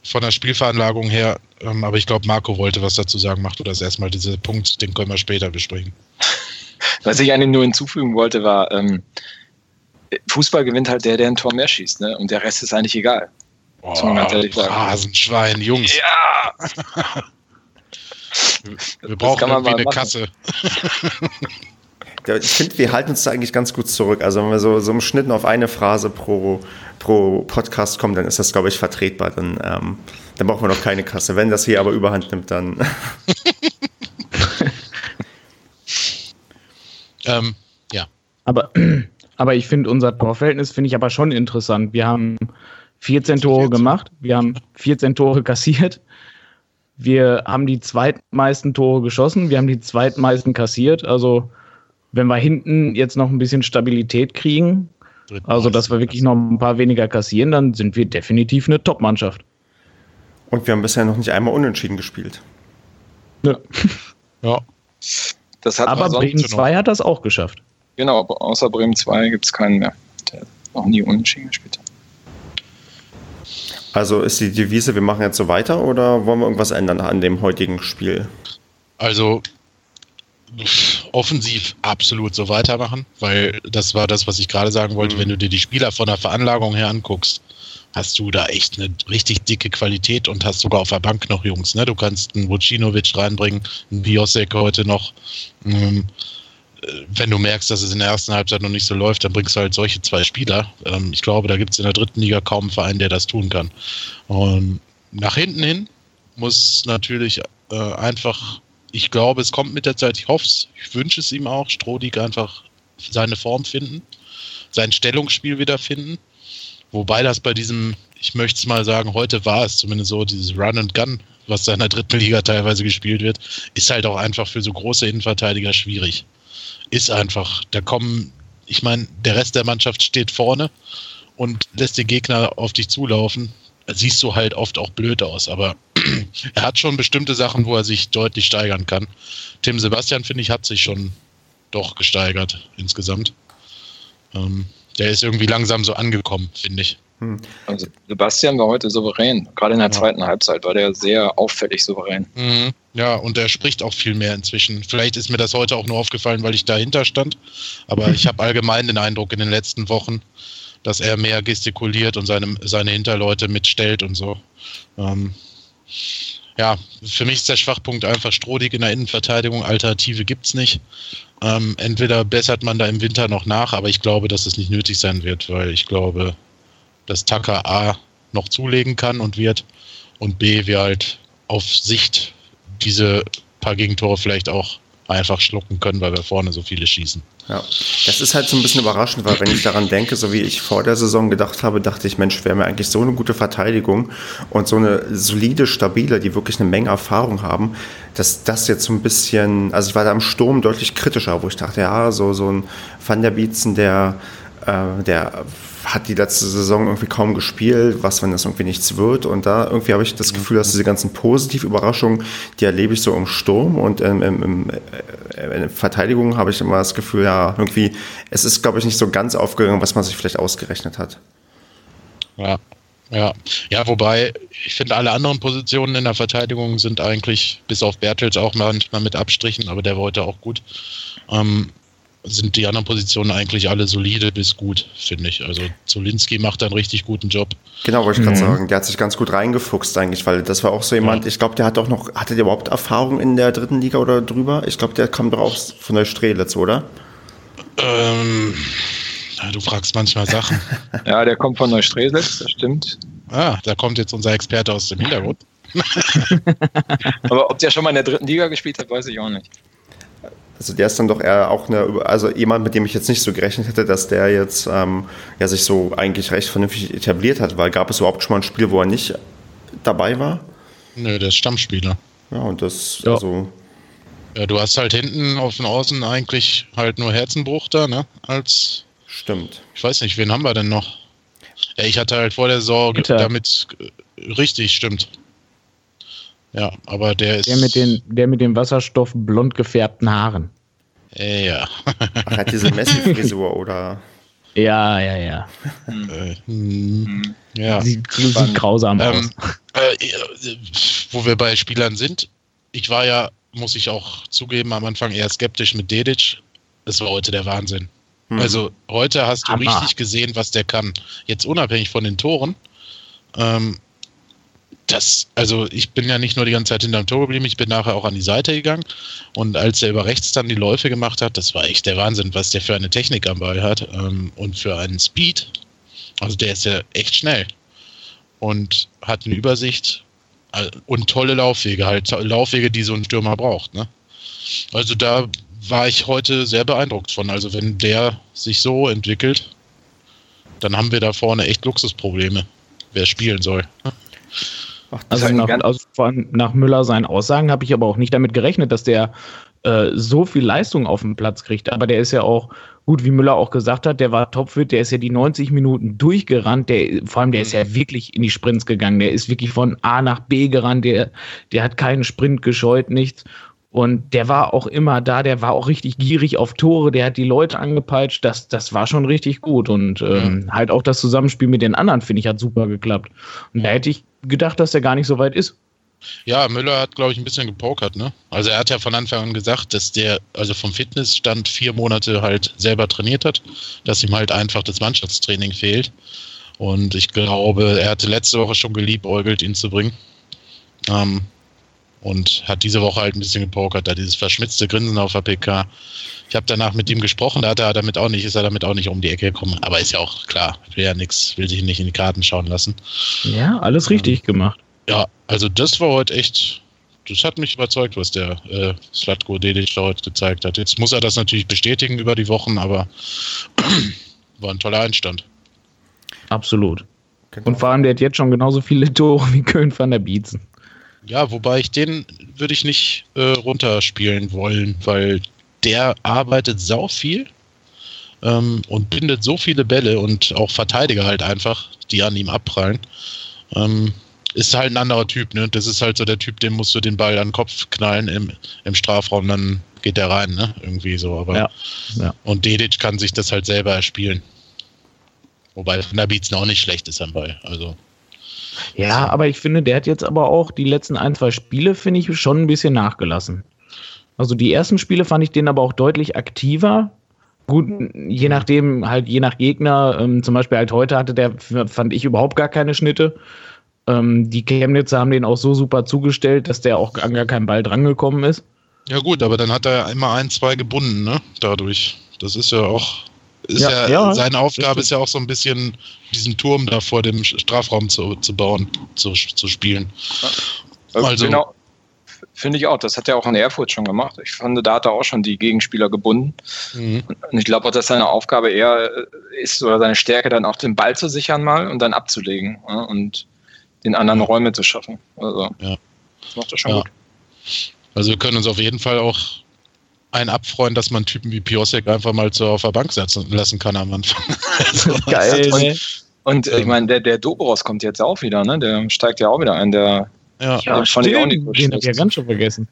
von der Spielveranlagung her, ähm, aber ich glaube, Marco wollte was dazu sagen. Macht du das erstmal, diese Punkt, den können wir später besprechen. Was ich eigentlich nur hinzufügen wollte, war, ähm, Fußball gewinnt halt der, der ein Tor mehr schießt, ne? Und der Rest ist eigentlich egal. Oh, Rasenschwein, Jungs. Ja! Wir brauchen irgendwie eine machen. Kasse. Ich finde, wir halten uns da eigentlich ganz gut zurück. Also wenn wir so, so im Schnitt auf eine Phrase pro, pro Podcast kommen, dann ist das, glaube ich, vertretbar. Dann, ähm, dann brauchen wir noch keine Kasse. Wenn das hier aber überhand nimmt, dann. ähm, ja. Aber, aber ich finde unser Torverhältnis finde ich aber schon interessant. Wir haben 14 Tore gemacht, wir haben 14 Tore kassiert. Wir haben die zweitmeisten Tore geschossen, wir haben die zweitmeisten kassiert. Also, wenn wir hinten jetzt noch ein bisschen Stabilität kriegen, also dass wir wirklich noch ein paar weniger kassieren, dann sind wir definitiv eine Top-Mannschaft. Und wir haben bisher noch nicht einmal unentschieden gespielt. Ja. ja. Das hat Aber Bremen 2 hat das auch geschafft. Genau, außer Bremen 2 gibt es keinen mehr, der noch nie unentschieden gespielt hat. Also ist die Devise, wir machen jetzt so weiter oder wollen wir irgendwas ändern an dem heutigen Spiel? Also offensiv absolut so weitermachen, weil das war das, was ich gerade sagen wollte. Mhm. Wenn du dir die Spieler von der Veranlagung her anguckst, hast du da echt eine richtig dicke Qualität und hast sogar auf der Bank noch Jungs. Ne? Du kannst einen Vucinovic reinbringen, einen Biosek heute noch. Ähm, wenn du merkst, dass es in der ersten Halbzeit noch nicht so läuft, dann bringst du halt solche zwei Spieler. Ähm, ich glaube, da gibt es in der dritten Liga kaum einen Verein, der das tun kann. Und nach hinten hin muss natürlich äh, einfach, ich glaube, es kommt mit der Zeit, ich hoffe es, ich wünsche es ihm auch, Strodig einfach seine Form finden, sein Stellungsspiel wiederfinden. Wobei das bei diesem, ich möchte es mal sagen, heute war es zumindest so, dieses Run and Gun, was da in der dritten Liga teilweise gespielt wird, ist halt auch einfach für so große Innenverteidiger schwierig ist einfach. Da kommen, ich meine, der Rest der Mannschaft steht vorne und lässt den Gegner auf dich zulaufen. Siehst du halt oft auch blöd aus, aber er hat schon bestimmte Sachen, wo er sich deutlich steigern kann. Tim Sebastian, finde ich, hat sich schon doch gesteigert insgesamt. Ähm, der ist irgendwie langsam so angekommen, finde ich. Hm. Also Sebastian war heute souverän. Gerade in der ja. zweiten Halbzeit war der sehr auffällig souverän. Mhm. Ja, und er spricht auch viel mehr inzwischen. Vielleicht ist mir das heute auch nur aufgefallen, weil ich dahinter stand. Aber ich habe allgemein den Eindruck in den letzten Wochen, dass er mehr gestikuliert und seine, seine Hinterleute mitstellt und so. Ähm, ja, für mich ist der Schwachpunkt einfach strodig in der Innenverteidigung. Alternative gibt es nicht. Ähm, entweder bessert man da im Winter noch nach, aber ich glaube, dass es nicht nötig sein wird, weil ich glaube, dass Tucker A noch zulegen kann und wird und B, wir halt auf Sicht diese paar Gegentore vielleicht auch einfach schlucken können, weil wir vorne so viele schießen. Ja, das ist halt so ein bisschen überraschend, weil wenn ich daran denke, so wie ich vor der Saison gedacht habe, dachte ich, Mensch, wir haben ja eigentlich so eine gute Verteidigung und so eine solide, stabile, die wirklich eine Menge Erfahrung haben, dass das jetzt so ein bisschen, also ich war da im Sturm deutlich kritischer, wo ich dachte, ja, so, so ein Van der Bietzen, der, äh, der hat die letzte Saison irgendwie kaum gespielt, was, wenn das irgendwie nichts wird. Und da irgendwie habe ich das Gefühl, dass diese ganzen positiven Überraschungen, die erlebe ich so im Sturm und ähm, im, im, äh, in der Verteidigung habe ich immer das Gefühl, ja, irgendwie, es ist, glaube ich, nicht so ganz aufgegangen, was man sich vielleicht ausgerechnet hat. Ja. Ja, ja, wobei ich finde, alle anderen Positionen in der Verteidigung sind eigentlich, bis auf Bertels auch manchmal mit Abstrichen, aber der war heute auch gut, ähm, sind die anderen Positionen eigentlich alle solide bis gut, finde ich. Also Zolinski macht einen richtig guten Job. Genau, wollte ich gerade mhm. sagen. Der hat sich ganz gut reingefuchst eigentlich, weil das war auch so jemand, ja. ich glaube, der hat auch noch, hatte der überhaupt Erfahrung in der dritten Liga oder drüber? Ich glaube, der kam doch auch von der Strelitz, oder? Ähm, ja, du fragst manchmal Sachen. ja, der kommt von Neustrelitz, das stimmt. Ah, da kommt jetzt unser Experte aus dem Hintergrund. Aber ob der schon mal in der dritten Liga gespielt hat, weiß ich auch nicht. Also der ist dann doch eher auch eine, also jemand, mit dem ich jetzt nicht so gerechnet hätte, dass der jetzt ähm, ja, sich so eigentlich recht vernünftig etabliert hat, weil gab es überhaupt schon mal ein Spiel, wo er nicht dabei war? Nö, der ist Stammspieler. Ja, und das, ja. also. Ja, du hast halt hinten auf den Außen eigentlich halt nur Herzenbruch da, ne? Als. Stimmt. Ich weiß nicht, wen haben wir denn noch? Ja, ich hatte halt vor der Sorge damit. Äh, richtig, stimmt. Ja, aber der ist. Der mit den, der mit dem Wasserstoff blond gefärbten Haaren. Ja. Ach, hat diese Messi-Frisur oder? Ja, ja, ja. Äh, hm, ja. Sieht, sieht grausam ähm, aus. Äh, wo wir bei Spielern sind, ich war ja, muss ich auch zugeben, am Anfang eher skeptisch mit Dedic. Es war heute der Wahnsinn. Hm. Also heute hast du Hammer. richtig gesehen, was der kann. Jetzt unabhängig von den Toren. Ähm, das, also ich bin ja nicht nur die ganze Zeit hinterm Tor geblieben, ich bin nachher auch an die Seite gegangen und als er über rechts dann die Läufe gemacht hat, das war echt der Wahnsinn, was der für eine Technik am Ball hat ähm, und für einen Speed. Also der ist ja echt schnell und hat eine Übersicht äh, und tolle Laufwege, halt Laufwege, die so ein Stürmer braucht. Ne? Also da war ich heute sehr beeindruckt von. Also wenn der sich so entwickelt, dann haben wir da vorne echt Luxusprobleme, wer spielen soll. Ne? also nach, also nach Müller seinen Aussagen habe ich aber auch nicht damit gerechnet, dass der äh, so viel Leistung auf den Platz kriegt. Aber der ist ja auch, gut, wie Müller auch gesagt hat, der war topfit, der ist ja die 90 Minuten durchgerannt, der, vor allem der ist ja wirklich in die Sprints gegangen, der ist wirklich von A nach B gerannt, der, der hat keinen Sprint gescheut, nichts. Und der war auch immer da, der war auch richtig gierig auf Tore, der hat die Leute angepeitscht, das, das war schon richtig gut. Und ähm, mhm. halt auch das Zusammenspiel mit den anderen, finde ich, hat super geklappt. Und da hätte ich gedacht, dass er gar nicht so weit ist. Ja, Müller hat, glaube ich, ein bisschen gepokert, ne? Also er hat ja von Anfang an gesagt, dass der, also vom Fitnessstand vier Monate halt selber trainiert hat, dass ihm halt einfach das Mannschaftstraining fehlt. Und ich glaube, er hatte letzte Woche schon geliebäugelt, ihn zu bringen. Ähm, und hat diese Woche halt ein bisschen gepokert, da dieses verschmitzte Grinsen auf der PK. Ich habe danach mit ihm gesprochen, da hat er damit auch nicht, ist er damit auch nicht um die Ecke gekommen. Aber ist ja auch klar, will ja nichts, will sich nicht in die Karten schauen lassen. Ja, alles richtig ähm, gemacht. Ja, also das war heute echt, das hat mich überzeugt, was der äh, Slatko Dedic da heute gezeigt hat. Jetzt muss er das natürlich bestätigen über die Wochen, aber war ein toller Einstand. Absolut. Und vor allem, der hat jetzt schon genauso viele Tore wie Köln van der Bietzen. Ja, wobei ich den würde ich nicht äh, runterspielen wollen, weil der arbeitet sau viel ähm, und bindet so viele Bälle und auch Verteidiger halt einfach, die an ihm abprallen. Ähm, ist halt ein anderer Typ, ne? Das ist halt so der Typ, dem musst du den Ball an den Kopf knallen im, im Strafraum, dann geht der rein, ne? Irgendwie so. Aber ja, ja. Und Dedic kann sich das halt selber erspielen. Wobei Bietzen auch nicht schlecht ist am Ball. Also. Ja, aber ich finde, der hat jetzt aber auch die letzten ein, zwei Spiele, finde ich, schon ein bisschen nachgelassen. Also die ersten Spiele fand ich den aber auch deutlich aktiver. Gut, je nachdem, halt je nach Gegner, ähm, zum Beispiel halt heute hatte der, fand ich überhaupt gar keine Schnitte. Ähm, die Chemnitzer haben den auch so super zugestellt, dass der auch an gar keinen Ball drangekommen ist. Ja gut, aber dann hat er immer ein, zwei gebunden, ne? Dadurch. Das ist ja auch ist ja, ja, ja seine Aufgabe ist ja auch so ein bisschen diesen Turm da vor dem Strafraum zu, zu bauen, zu, zu spielen. Also, genau. Finde ich auch. Das hat er auch in Erfurt schon gemacht. Ich fand, da hat er auch schon die Gegenspieler gebunden. Mhm. Und ich glaube auch, dass seine Aufgabe eher ist, oder seine Stärke dann auch den Ball zu sichern mal und dann abzulegen ja, und den anderen Räume zu schaffen. Also, ja. das macht er schon gut. Also wir können uns auf jeden Fall auch einen abfreuen, dass man Typen wie Piosek einfach mal so auf der Bank setzen lassen kann am Anfang. also, Geil. Und, ne? und äh, ich meine, der, der Dobros kommt jetzt auch wieder, ne? Der steigt ja auch wieder ein, der ja, ja fand ich auch nicht Den hab ich ja ganz schon vergessen.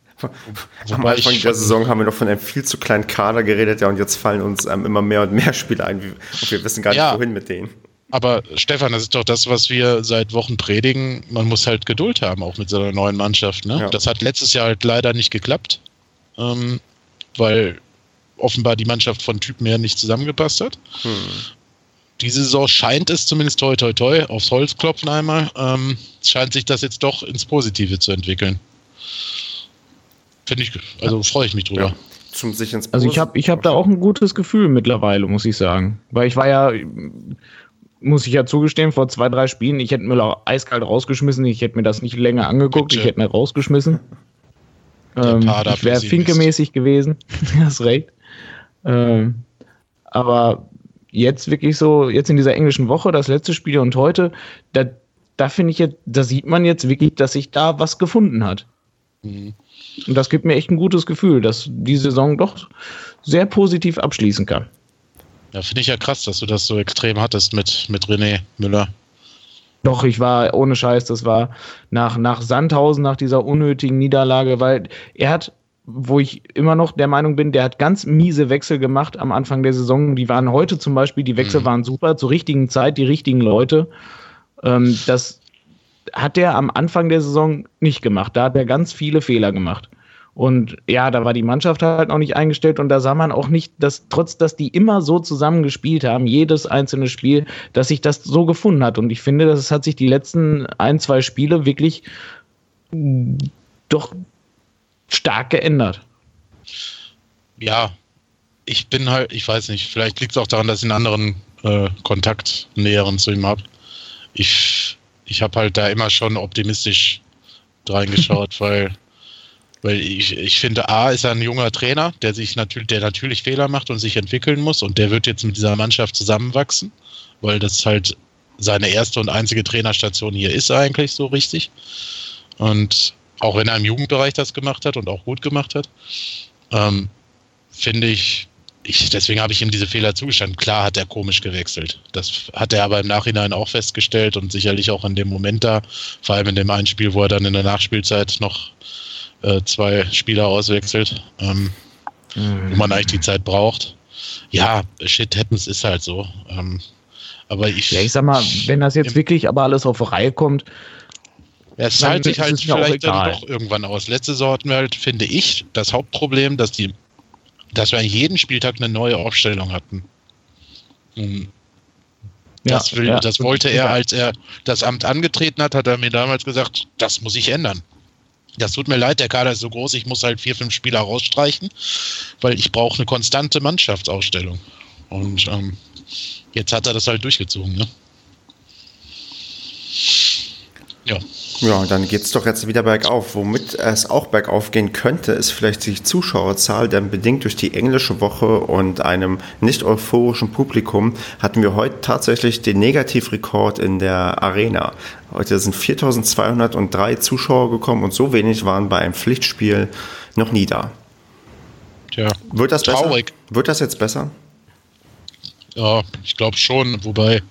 Am Anfang der Saison haben wir noch von einem viel zu kleinen Kader geredet, ja, und jetzt fallen uns ähm, immer mehr und mehr Spiele ein. Und wir wissen gar nicht, ja. wohin mit denen. Aber Stefan, das ist doch das, was wir seit Wochen predigen. Man muss halt Geduld haben, auch mit so einer neuen Mannschaft. Ne? Ja. Das hat letztes Jahr halt leider nicht geklappt, ähm, weil offenbar die Mannschaft von Typen her nicht zusammengepasst hat. Hm. Diese Saison scheint es zumindest toi toi toi aufs Holz klopfen einmal. Ähm, scheint sich das jetzt doch ins Positive zu entwickeln. Finde ich, also freue ich mich drüber. Ja. Zum sich ins Also ich habe ich hab da auch ein gutes Gefühl mittlerweile, muss ich sagen. Weil ich war ja, muss ich ja zugestehen, vor zwei, drei Spielen, ich hätte Müller eiskalt rausgeschmissen, ich hätte mir das nicht länger angeguckt, Bitte. ich hätte mir rausgeschmissen. Ähm, ich wäre finkemäßig gewesen, hast recht. Ähm, aber jetzt wirklich so, jetzt in dieser englischen Woche, das letzte Spiel und heute, da, da finde ich jetzt, da sieht man jetzt wirklich, dass sich da was gefunden hat. Mhm. Und das gibt mir echt ein gutes Gefühl, dass die Saison doch sehr positiv abschließen kann. Ja, finde ich ja krass, dass du das so extrem hattest mit, mit René Müller. Doch, ich war ohne Scheiß, das war nach, nach Sandhausen, nach dieser unnötigen Niederlage, weil er hat, wo ich immer noch der Meinung bin, der hat ganz miese Wechsel gemacht am Anfang der Saison. Die waren heute zum Beispiel, die Wechsel Mhm. waren super, zur richtigen Zeit, die richtigen Leute. Ähm, das hat er am Anfang der Saison nicht gemacht. Da hat er ganz viele Fehler gemacht. Und ja, da war die Mannschaft halt noch nicht eingestellt und da sah man auch nicht, dass trotz dass die immer so zusammen gespielt haben, jedes einzelne Spiel, dass sich das so gefunden hat. Und ich finde, das hat sich die letzten ein, zwei Spiele wirklich doch stark geändert. Ja, ich bin halt, ich weiß nicht, vielleicht liegt es auch daran, dass ich einen anderen äh, Kontakt näheren zu ihm habe. Ich, ich habe halt da immer schon optimistisch reingeschaut, weil, weil ich, ich finde, A ist er ein junger Trainer, der sich natürlich, der natürlich Fehler macht und sich entwickeln muss und der wird jetzt mit dieser Mannschaft zusammenwachsen, weil das halt seine erste und einzige Trainerstation hier ist eigentlich so richtig. Und auch wenn er im Jugendbereich das gemacht hat und auch gut gemacht hat, ähm, finde ich, ich, deswegen habe ich ihm diese Fehler zugestanden. Klar hat er komisch gewechselt. Das hat er aber im Nachhinein auch festgestellt und sicherlich auch in dem Moment da, vor allem in dem einen Spiel, wo er dann in der Nachspielzeit noch äh, zwei Spieler auswechselt, ähm, wo man eigentlich die Zeit braucht. Ja, shit happens ist halt so. Ähm, aber ich, Ja, ich sag mal, wenn das jetzt wirklich aber alles auf Reihe kommt, Ja, es zahlt sich halt vielleicht dann doch irgendwann aus. Letzte Saison hatten wir halt, finde ich, das Hauptproblem, dass die, dass wir an jedem Spieltag eine neue Aufstellung hatten. Hm, Das, will, ja. das wollte er, als er das Amt angetreten hat, hat er mir damals gesagt, das muss ich ändern. Das tut mir leid, der Kader ist so groß, ich muss halt vier, fünf Spieler rausstreichen, weil ich brauche eine konstante Mannschaftsausstellung. Und ähm, jetzt hat er das halt durchgezogen, ne? Ja. Ja, dann geht's doch jetzt wieder bergauf. Womit es auch bergauf gehen könnte, ist vielleicht die Zuschauerzahl, denn bedingt durch die englische Woche und einem nicht euphorischen Publikum hatten wir heute tatsächlich den Negativrekord in der Arena. Heute sind 4203 Zuschauer gekommen und so wenig waren bei einem Pflichtspiel noch nie da. Tja, Wird das Traurig. besser? Wird das jetzt besser? Ja, ich glaube schon, wobei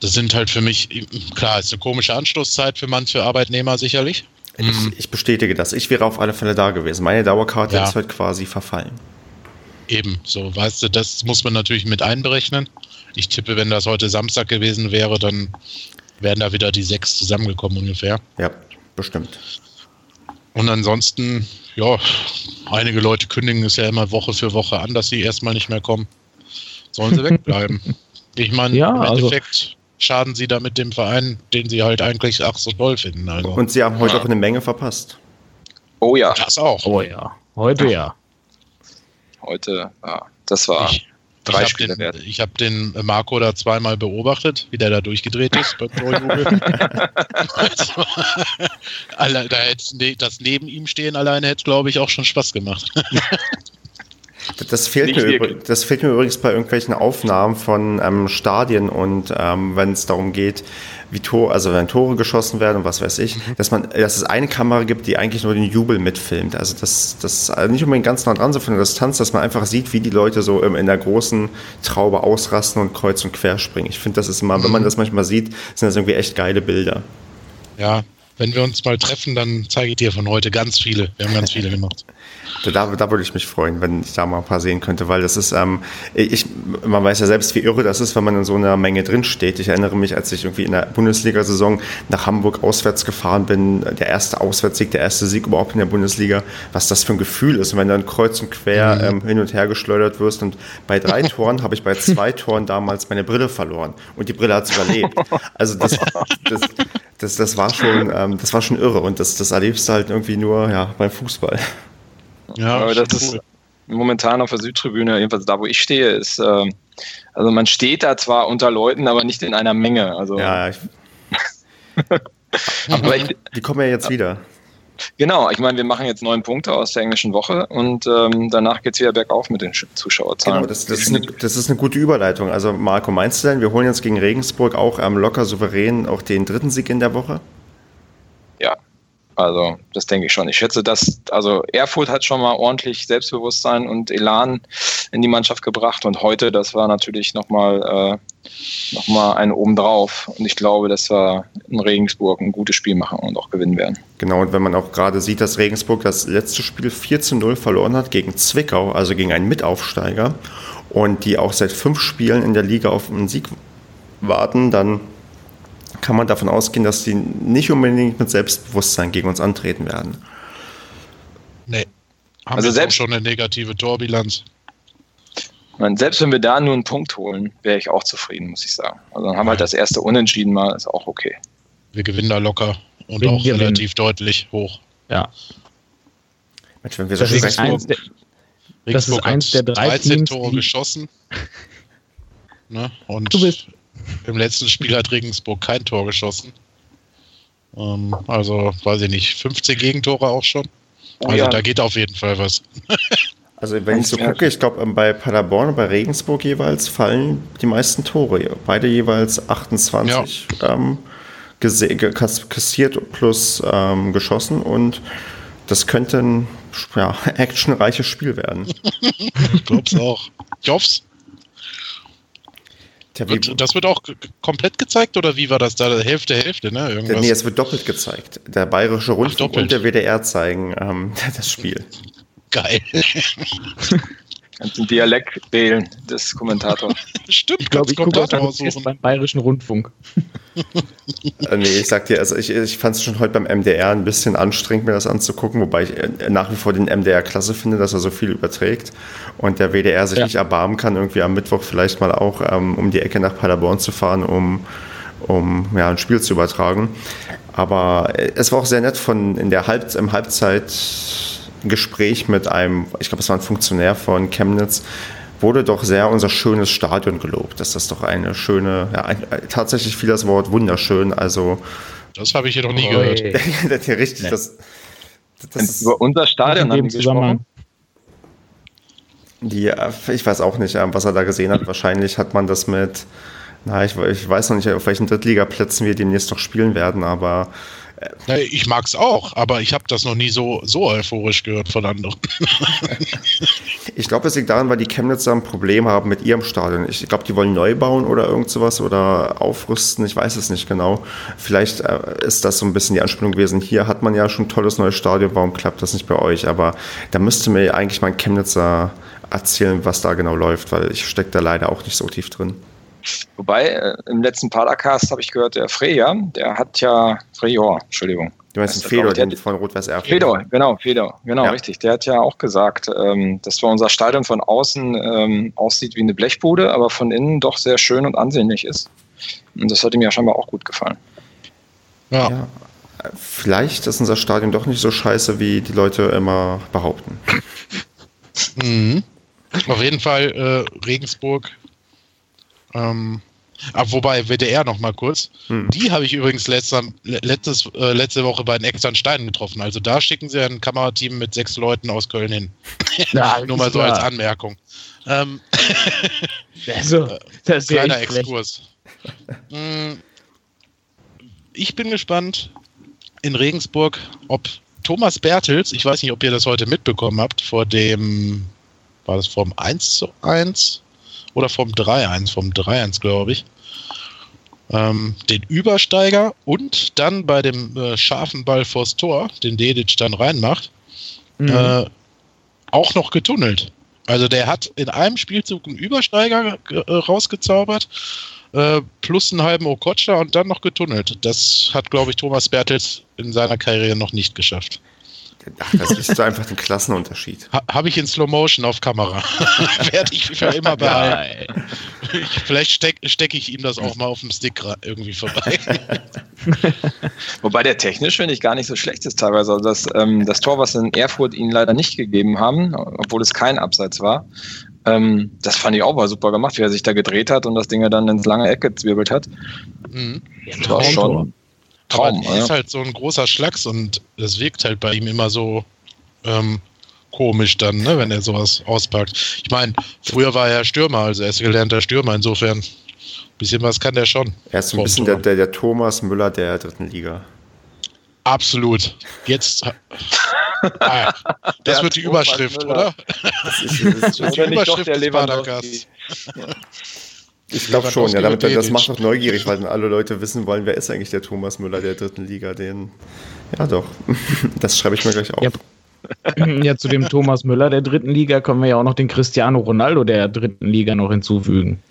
das sind halt für mich, klar, ist eine komische Anstoßzeit für manche Arbeitnehmer sicherlich. Ich, ich bestätige das. Ich wäre auf alle Fälle da gewesen. Meine Dauerkarte Ja. ist heute quasi verfallen. Eben, so, weißt du, das muss man natürlich mit einberechnen. Ich tippe, wenn das heute Samstag gewesen wäre, dann wären da wieder die sechs zusammengekommen ungefähr. Ja, bestimmt. Und ansonsten, ja, einige Leute kündigen es ja immer Woche für Woche an, dass sie erstmal nicht mehr kommen. Sollen sie wegbleiben. Ich meine, Ja, im also- Endeffekt schaden sie damit dem Verein, den sie halt eigentlich ach so toll finden. Also. Und sie haben heute auch eine Menge verpasst. Oh ja, das auch. Oh ja, heute ja. heute, ja, das war Ich, drei ich habe Spiele den, wert. ich hab den Marco da zweimal beobachtet, wie der da durchgedreht ist beim Torjubel. also, da hätte ne, das neben ihm stehen alleine hätte, glaube ich, auch schon Spaß gemacht. Das fehlt, mir wirklich. das fehlt mir übrigens bei irgendwelchen Aufnahmen von ähm, Stadien und ähm, wenn es darum geht, wie Tor, also wenn Tore geschossen werden und was weiß ich, Mhm. dass man, dass es eine Kamera gibt, die eigentlich nur den Jubel mitfilmt. Also das, das also nicht unbedingt ganz nah dran, so von der Distanz, dass man einfach sieht, wie die Leute so ähm, in der großen Traube ausrasten und kreuz und quer springen. Ich finde, das ist immer, wenn Mhm. man das manchmal sieht, sind das irgendwie echt geile Bilder. ja, wenn wir uns mal treffen, dann zeige ich dir von heute ganz viele. Wir haben ganz viele gemacht. Da, da würde ich mich freuen, wenn ich da mal ein paar sehen könnte, weil das ist, ähm, ich, man weiß ja selbst, wie irre das ist, wenn man in so einer Menge drinsteht. Ich erinnere mich, als ich irgendwie in der Bundesliga-Saison nach Hamburg auswärts gefahren bin, der erste Auswärtssieg, der erste Sieg überhaupt in der Bundesliga, was das für ein Gefühl ist. Und wenn dann kreuz und quer mhm. ähm, hin und her geschleudert wirst und bei drei Toren habe ich bei zwei Toren damals meine Brille verloren und die Brille hat es überlebt. Also das, das, das, das, war schon, ähm, das war schon irre und das, das erlebst du halt irgendwie nur ja, beim Fußball. Ja, aber das cool. ist momentan auf der Südtribüne, jedenfalls da, wo ich stehe, ist, äh, also man steht da zwar unter Leuten, aber nicht in einer Menge. Also, ja, ich, aber ich, die kommen ja jetzt wieder. Genau, ich meine, wir machen jetzt neun Punkte aus der englischen Woche und ähm, danach geht es wieder bergauf mit den Zuschauerzahlen. Genau, das, das, ist eine, das, ist eine, gute Überleitung. Also Marco, meinst du denn, wir holen jetzt gegen Regensburg auch ähm, locker souverän auch den dritten Sieg in der Woche? Ja, also, das denke ich schon. Ich schätze, dass, also Erfurt hat schon mal ordentlich Selbstbewusstsein und Elan in die Mannschaft gebracht und heute, das war natürlich nochmal äh, noch mal ein obendrauf. Und ich glaube, dass wir in Regensburg ein gutes Spiel machen und auch gewinnen werden. Genau, und wenn man auch gerade sieht, dass Regensburg das letzte Spiel 4 zu 0 verloren hat gegen Zwickau, also gegen einen Mitaufsteiger, und die auch seit fünf Spielen in der Liga auf einen Sieg warten, dann kann man davon ausgehen, dass die nicht unbedingt mit Selbstbewusstsein gegen uns antreten werden. Nee. Haben also selbst schon eine negative Torbilanz. Meine, selbst wenn wir da nur einen Punkt holen, wäre ich auch zufrieden, muss ich sagen. Also dann haben wir halt das erste Unentschieden mal, ist auch okay. Wir gewinnen da locker und wir auch gewinnen. relativ deutlich hoch. Ja. Mensch, wenn wir das, ist eins der, das ist eins der drei 13 Teams, Tore geschossen. Ne? Und du bist im letzten Spiel hat Regensburg kein Tor geschossen. Ähm, also, weiß ich nicht, 15 Gegentore auch schon. Oh also, ja. da geht auf jeden Fall was. Also wenn ich so gucke, ich glaube bei Paderborn und bei Regensburg jeweils fallen die meisten Tore. Beide jeweils 28 ja. ähm, kassiert plus ähm, geschossen und das könnte ein ja, actionreiches Spiel werden. ich glaube es auch. Ich hoffe es. Ja, wird, das wird auch komplett gezeigt oder wie war das da? Hälfte, Hälfte, ne? Irgendwas? Nee, es wird doppelt gezeigt. Der Bayerische Rundfunk Ach, und der WDR zeigen ähm, das Spiel. Geil. Kannst den Dialekt wählen des Kommentators. Stimmt, ich glaube, ich gucke auch beim Bayerischen Rundfunk. äh, nee, ich sag dir, also ich, ich fand es schon heute beim MDR ein bisschen anstrengend, mir das anzugucken, wobei ich äh, nach wie vor den MDR klasse finde, dass er so viel überträgt und der WDR sich ja. nicht erbarmen kann, irgendwie am Mittwoch vielleicht mal auch ähm, um die Ecke nach Paderborn zu fahren, um, um ja, ein Spiel zu übertragen. Aber äh, es war auch sehr nett von in der Halb, im Halbzeit Gespräch mit einem, ich glaube, es war ein Funktionär von Chemnitz, wurde doch sehr unser schönes Stadion gelobt. Dass das doch eine schöne, ja, ein, tatsächlich fiel das Wort wunderschön. Also das habe ich hier noch nie oh, gehört. richtig, nee. das, das ist über unser Stadion haben gesprochen. Die, ich weiß auch nicht, was er da gesehen hat. Wahrscheinlich hat man das mit, na, ich, ich weiß noch nicht, auf welchen Drittligaplätzen wir demnächst noch spielen werden, aber ich mag es auch, aber ich habe das noch nie so, so euphorisch gehört von anderen. ich glaube, es liegt daran, weil die Chemnitzer ein Problem haben mit ihrem Stadion. Ich glaube, die wollen neu bauen oder irgend sowas oder aufrüsten, ich weiß es nicht genau. Vielleicht äh, ist das so ein bisschen die Anspielung gewesen. Hier hat man ja schon ein tolles neues Stadion, warum klappt das nicht bei euch? Aber da müsste mir eigentlich mal ein Chemnitzer erzählen, was da genau läuft, weil ich stecke da leider auch nicht so tief drin. Wobei, äh, im letzten Padercast habe ich gehört, der Freya, der hat ja, Frejor, Entschuldigung. Du meinst den Fedor, den von Rot-Weiß Erfurt? Fedor, genau, Fedor, genau, ja. richtig. Der hat ja auch gesagt, ähm, dass zwar unser Stadion von außen ähm, aussieht wie eine Blechbude, aber von innen doch sehr schön und ansehnlich ist. Und das hat ihm ja scheinbar auch gut gefallen. Ja. ja. Vielleicht ist unser Stadion doch nicht so scheiße, wie die Leute immer behaupten. Mhm. Auf jeden Fall äh, Regensburg ähm, aber ah, wobei, WDR noch mal kurz. Hm. Die habe ich übrigens letzter, letztes, äh, letzte Woche bei den externen Steinen getroffen. Also da schicken sie ein Kamerateam mit sechs Leuten aus Köln hin. Ja, Nur mal so klar. als Anmerkung. Ähm, also, das kleiner Exkurs. Hm, ich bin gespannt in Regensburg, ob Thomas Bertels, ich weiß nicht, ob ihr das heute mitbekommen habt, vor dem, war das vor dem 1 zu 1? Oder vom 3-1, vom 3-1, glaube ich. ähm, den Übersteiger und dann bei dem äh, scharfen Ball vors Tor, den Dedic dann reinmacht, Mhm. äh, auch noch getunnelt. Also der hat in einem Spielzug einen Übersteiger äh, rausgezaubert, äh, plus einen halben Okocha und dann noch getunnelt. Das hat, glaube ich, Thomas Bertels in seiner Karriere noch nicht geschafft. Ach, das ist so einfach ein Klassenunterschied. Ha Habe ich in Slow Motion auf Kamera. Werde ich für immer behalten. Ich, vielleicht stecke steck ich ihm das auch mal auf dem Stick irgendwie vorbei. Wobei der technisch, finde ich, gar nicht so schlecht ist teilweise. Also das, ähm, das Tor, was in Erfurt ihnen leider nicht gegeben haben, obwohl es kein Abseits war, ähm, das fand ich auch mal super gemacht, wie er sich da gedreht hat und das Ding dann ins lange Eck gezwirbelt hat. Mhm. Ja, Das war schon Traum. Aber er ja. ist halt so ein großer Schlacks und das wirkt halt bei ihm immer so ähm, komisch dann, ne, wenn er sowas auspackt. Ich meine, früher war er Stürmer, also er ist gelernter Stürmer, insofern ein bisschen was kann der schon. Er ist so ein bisschen der, der, der Thomas Müller der dritten Liga. Absolut. Jetzt. Ah, das Der wird die Thomas Überschrift, Müller. oder? Das ist, das ist, Die Oder nicht doch Überschrift der des Lewandowski. Ich glaube schon, ja, damit, das macht doch neugierig, weil dann alle Leute wissen wollen, wer ist eigentlich der Thomas Müller der dritten Liga. Den, ja, doch. Das schreibe ich mir gleich auf. Ja. Ja, zu dem Thomas Müller der dritten Liga können wir ja auch noch den Cristiano Ronaldo der dritten Liga noch hinzufügen.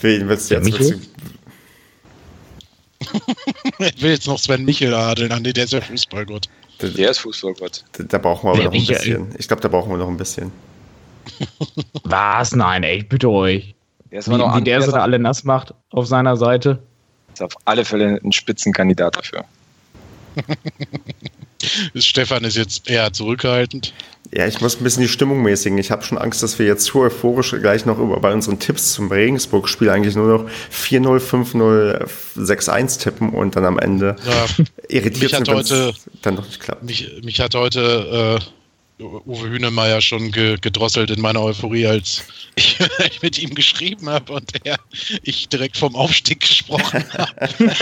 Wen willst du jetzt? Willst du, Ich will jetzt noch Sven Michel adeln, an der ist ja Fußballgott. Der ist Fußballgott. da, da brauchen wir aber noch ein bisschen. Ich glaube, da brauchen wir noch ein bisschen. Was? Nein, ey, ich bitte euch. Der ist, Wie, immer noch wie an, der sie da alle nass macht auf seiner Seite. ist auf alle Fälle ein Spitzenkandidat dafür. Stefan ist jetzt eher zurückhaltend. Ja, ich muss ein bisschen die Stimmung mäßigen. Ich habe schon Angst, dass wir jetzt zu euphorisch gleich noch über, bei unseren Tipps zum Regensburg-Spiel eigentlich nur noch 4-0, 5-0, 6-1 tippen und dann am Ende Ja, irritiert Mich hat sind, heute- dann doch nicht klappt. mich, mich hat heute äh, Uwe Hünemeyer schon ge gedrosselt in meiner Euphorie, als ich mit ihm geschrieben habe und er, ich direkt vom Aufstieg gesprochen habe.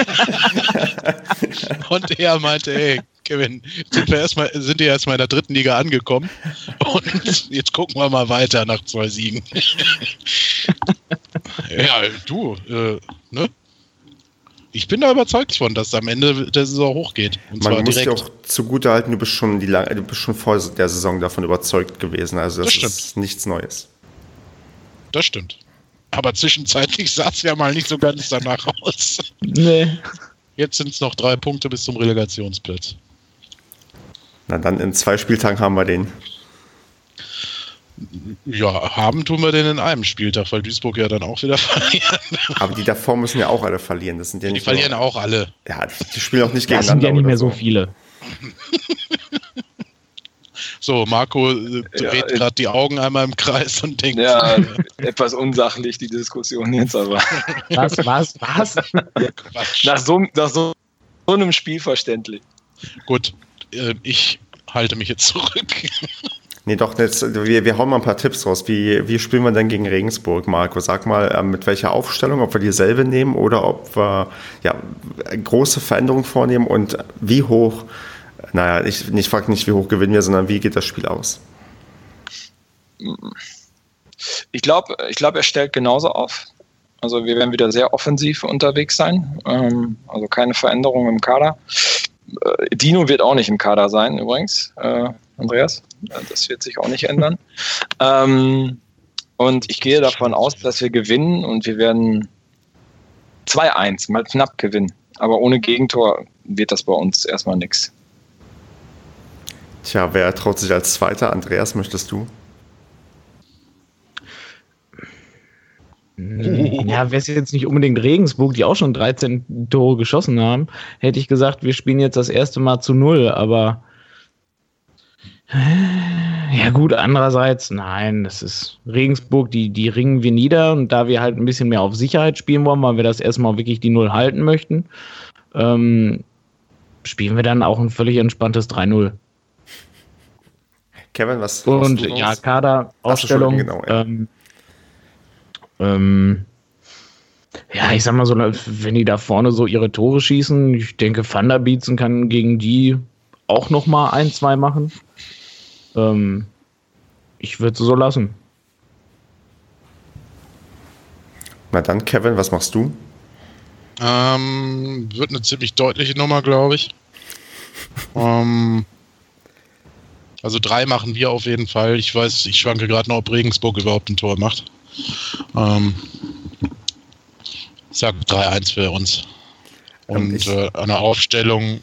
und er meinte, hey, Kevin, sind wir erstmal, sind wir erstmal in der dritten Liga angekommen und jetzt gucken wir mal weiter nach zwei Siegen. ja, du, äh, ne? Ich bin da überzeugt von, dass es am Ende der Saison hochgeht. Und Man zwar muss dir direkt. auch zugutehalten, du bist schon die lang- du bist schon vor der Saison davon überzeugt gewesen. Also das, Das stimmt. ist nichts Neues. Das stimmt. Aber zwischenzeitlich sah es ja mal nicht so ganz danach aus. Nee. Jetzt sind es noch drei Punkte bis zum Relegationsplatz. Na dann in zwei Spieltagen haben wir den. Ja, haben tun wir den in einem Spieltag, weil Duisburg ja dann auch wieder verlieren. Aber die davor müssen ja auch alle verlieren. Das sind ja Die nicht verlieren nur, auch alle. Ja, die spielen auch nicht Das gegeneinander. sind ja nicht mehr so viele. So, Marco äh, Ja, dreht äh, gerade die Augen einmal im Kreis und denkt, Ja, etwas unsachlich die Diskussion jetzt, aber Was, was, was? Nach so, nach so, so einem Spiel verständlich. Gut, äh, ich halte mich jetzt zurück. Nee, doch, jetzt, wir, wir hauen mal ein paar Tipps raus. Wie, wie spielen wir denn gegen Regensburg, Marco? Sag mal, ähm, mit welcher Aufstellung, ob wir dieselbe nehmen oder ob wir ja, große Veränderungen vornehmen und wie hoch, naja, ich, ich frage nicht, wie hoch gewinnen wir, sondern wie geht das Spiel aus? Ich glaube, ich glaub, er stellt genauso auf. Also wir werden wieder sehr offensiv unterwegs sein. Ähm, also keine Veränderung im Kader. Äh, Dino wird auch nicht im Kader sein, übrigens, äh, Andreas. Das wird sich auch nicht ändern. Ähm, und ich gehe davon aus, dass wir gewinnen und wir werden 2-1, mal knapp gewinnen. Aber ohne Gegentor wird das bei uns erstmal nichts. Tja, wer traut sich als Zweiter? Andreas, möchtest du? Ja, wäre es jetzt nicht unbedingt Regensburg, die auch schon 13 Tore geschossen haben, hätte ich gesagt, wir spielen jetzt das erste Mal zu null, aber ja gut, andererseits, nein, das ist Regensburg, die, die ringen wir nieder und da wir halt ein bisschen mehr auf Sicherheit spielen wollen, weil wir das erstmal wirklich die Null halten möchten, ähm, spielen wir dann auch ein völlig entspanntes 3-0. Kevin, was Und ja? Kaderausstellung. Entschuldigung, genau, ja. ähm, ähm, ja, ich sag mal so, wenn die da vorne so ihre Tore schießen, ich denke, Bietzen kann gegen die auch noch mal ein, zwei machen. Ähm, ich würde es so lassen. Na dann, Kevin, was machst du? Ähm, wird eine ziemlich deutliche Nummer, glaube ich. ähm, also drei machen wir auf jeden Fall. Ich weiß, ich schwanke gerade noch, ob Regensburg überhaupt ein Tor macht. Ähm, ich sag 3-1 für uns. Und äh, eine Aufstellung,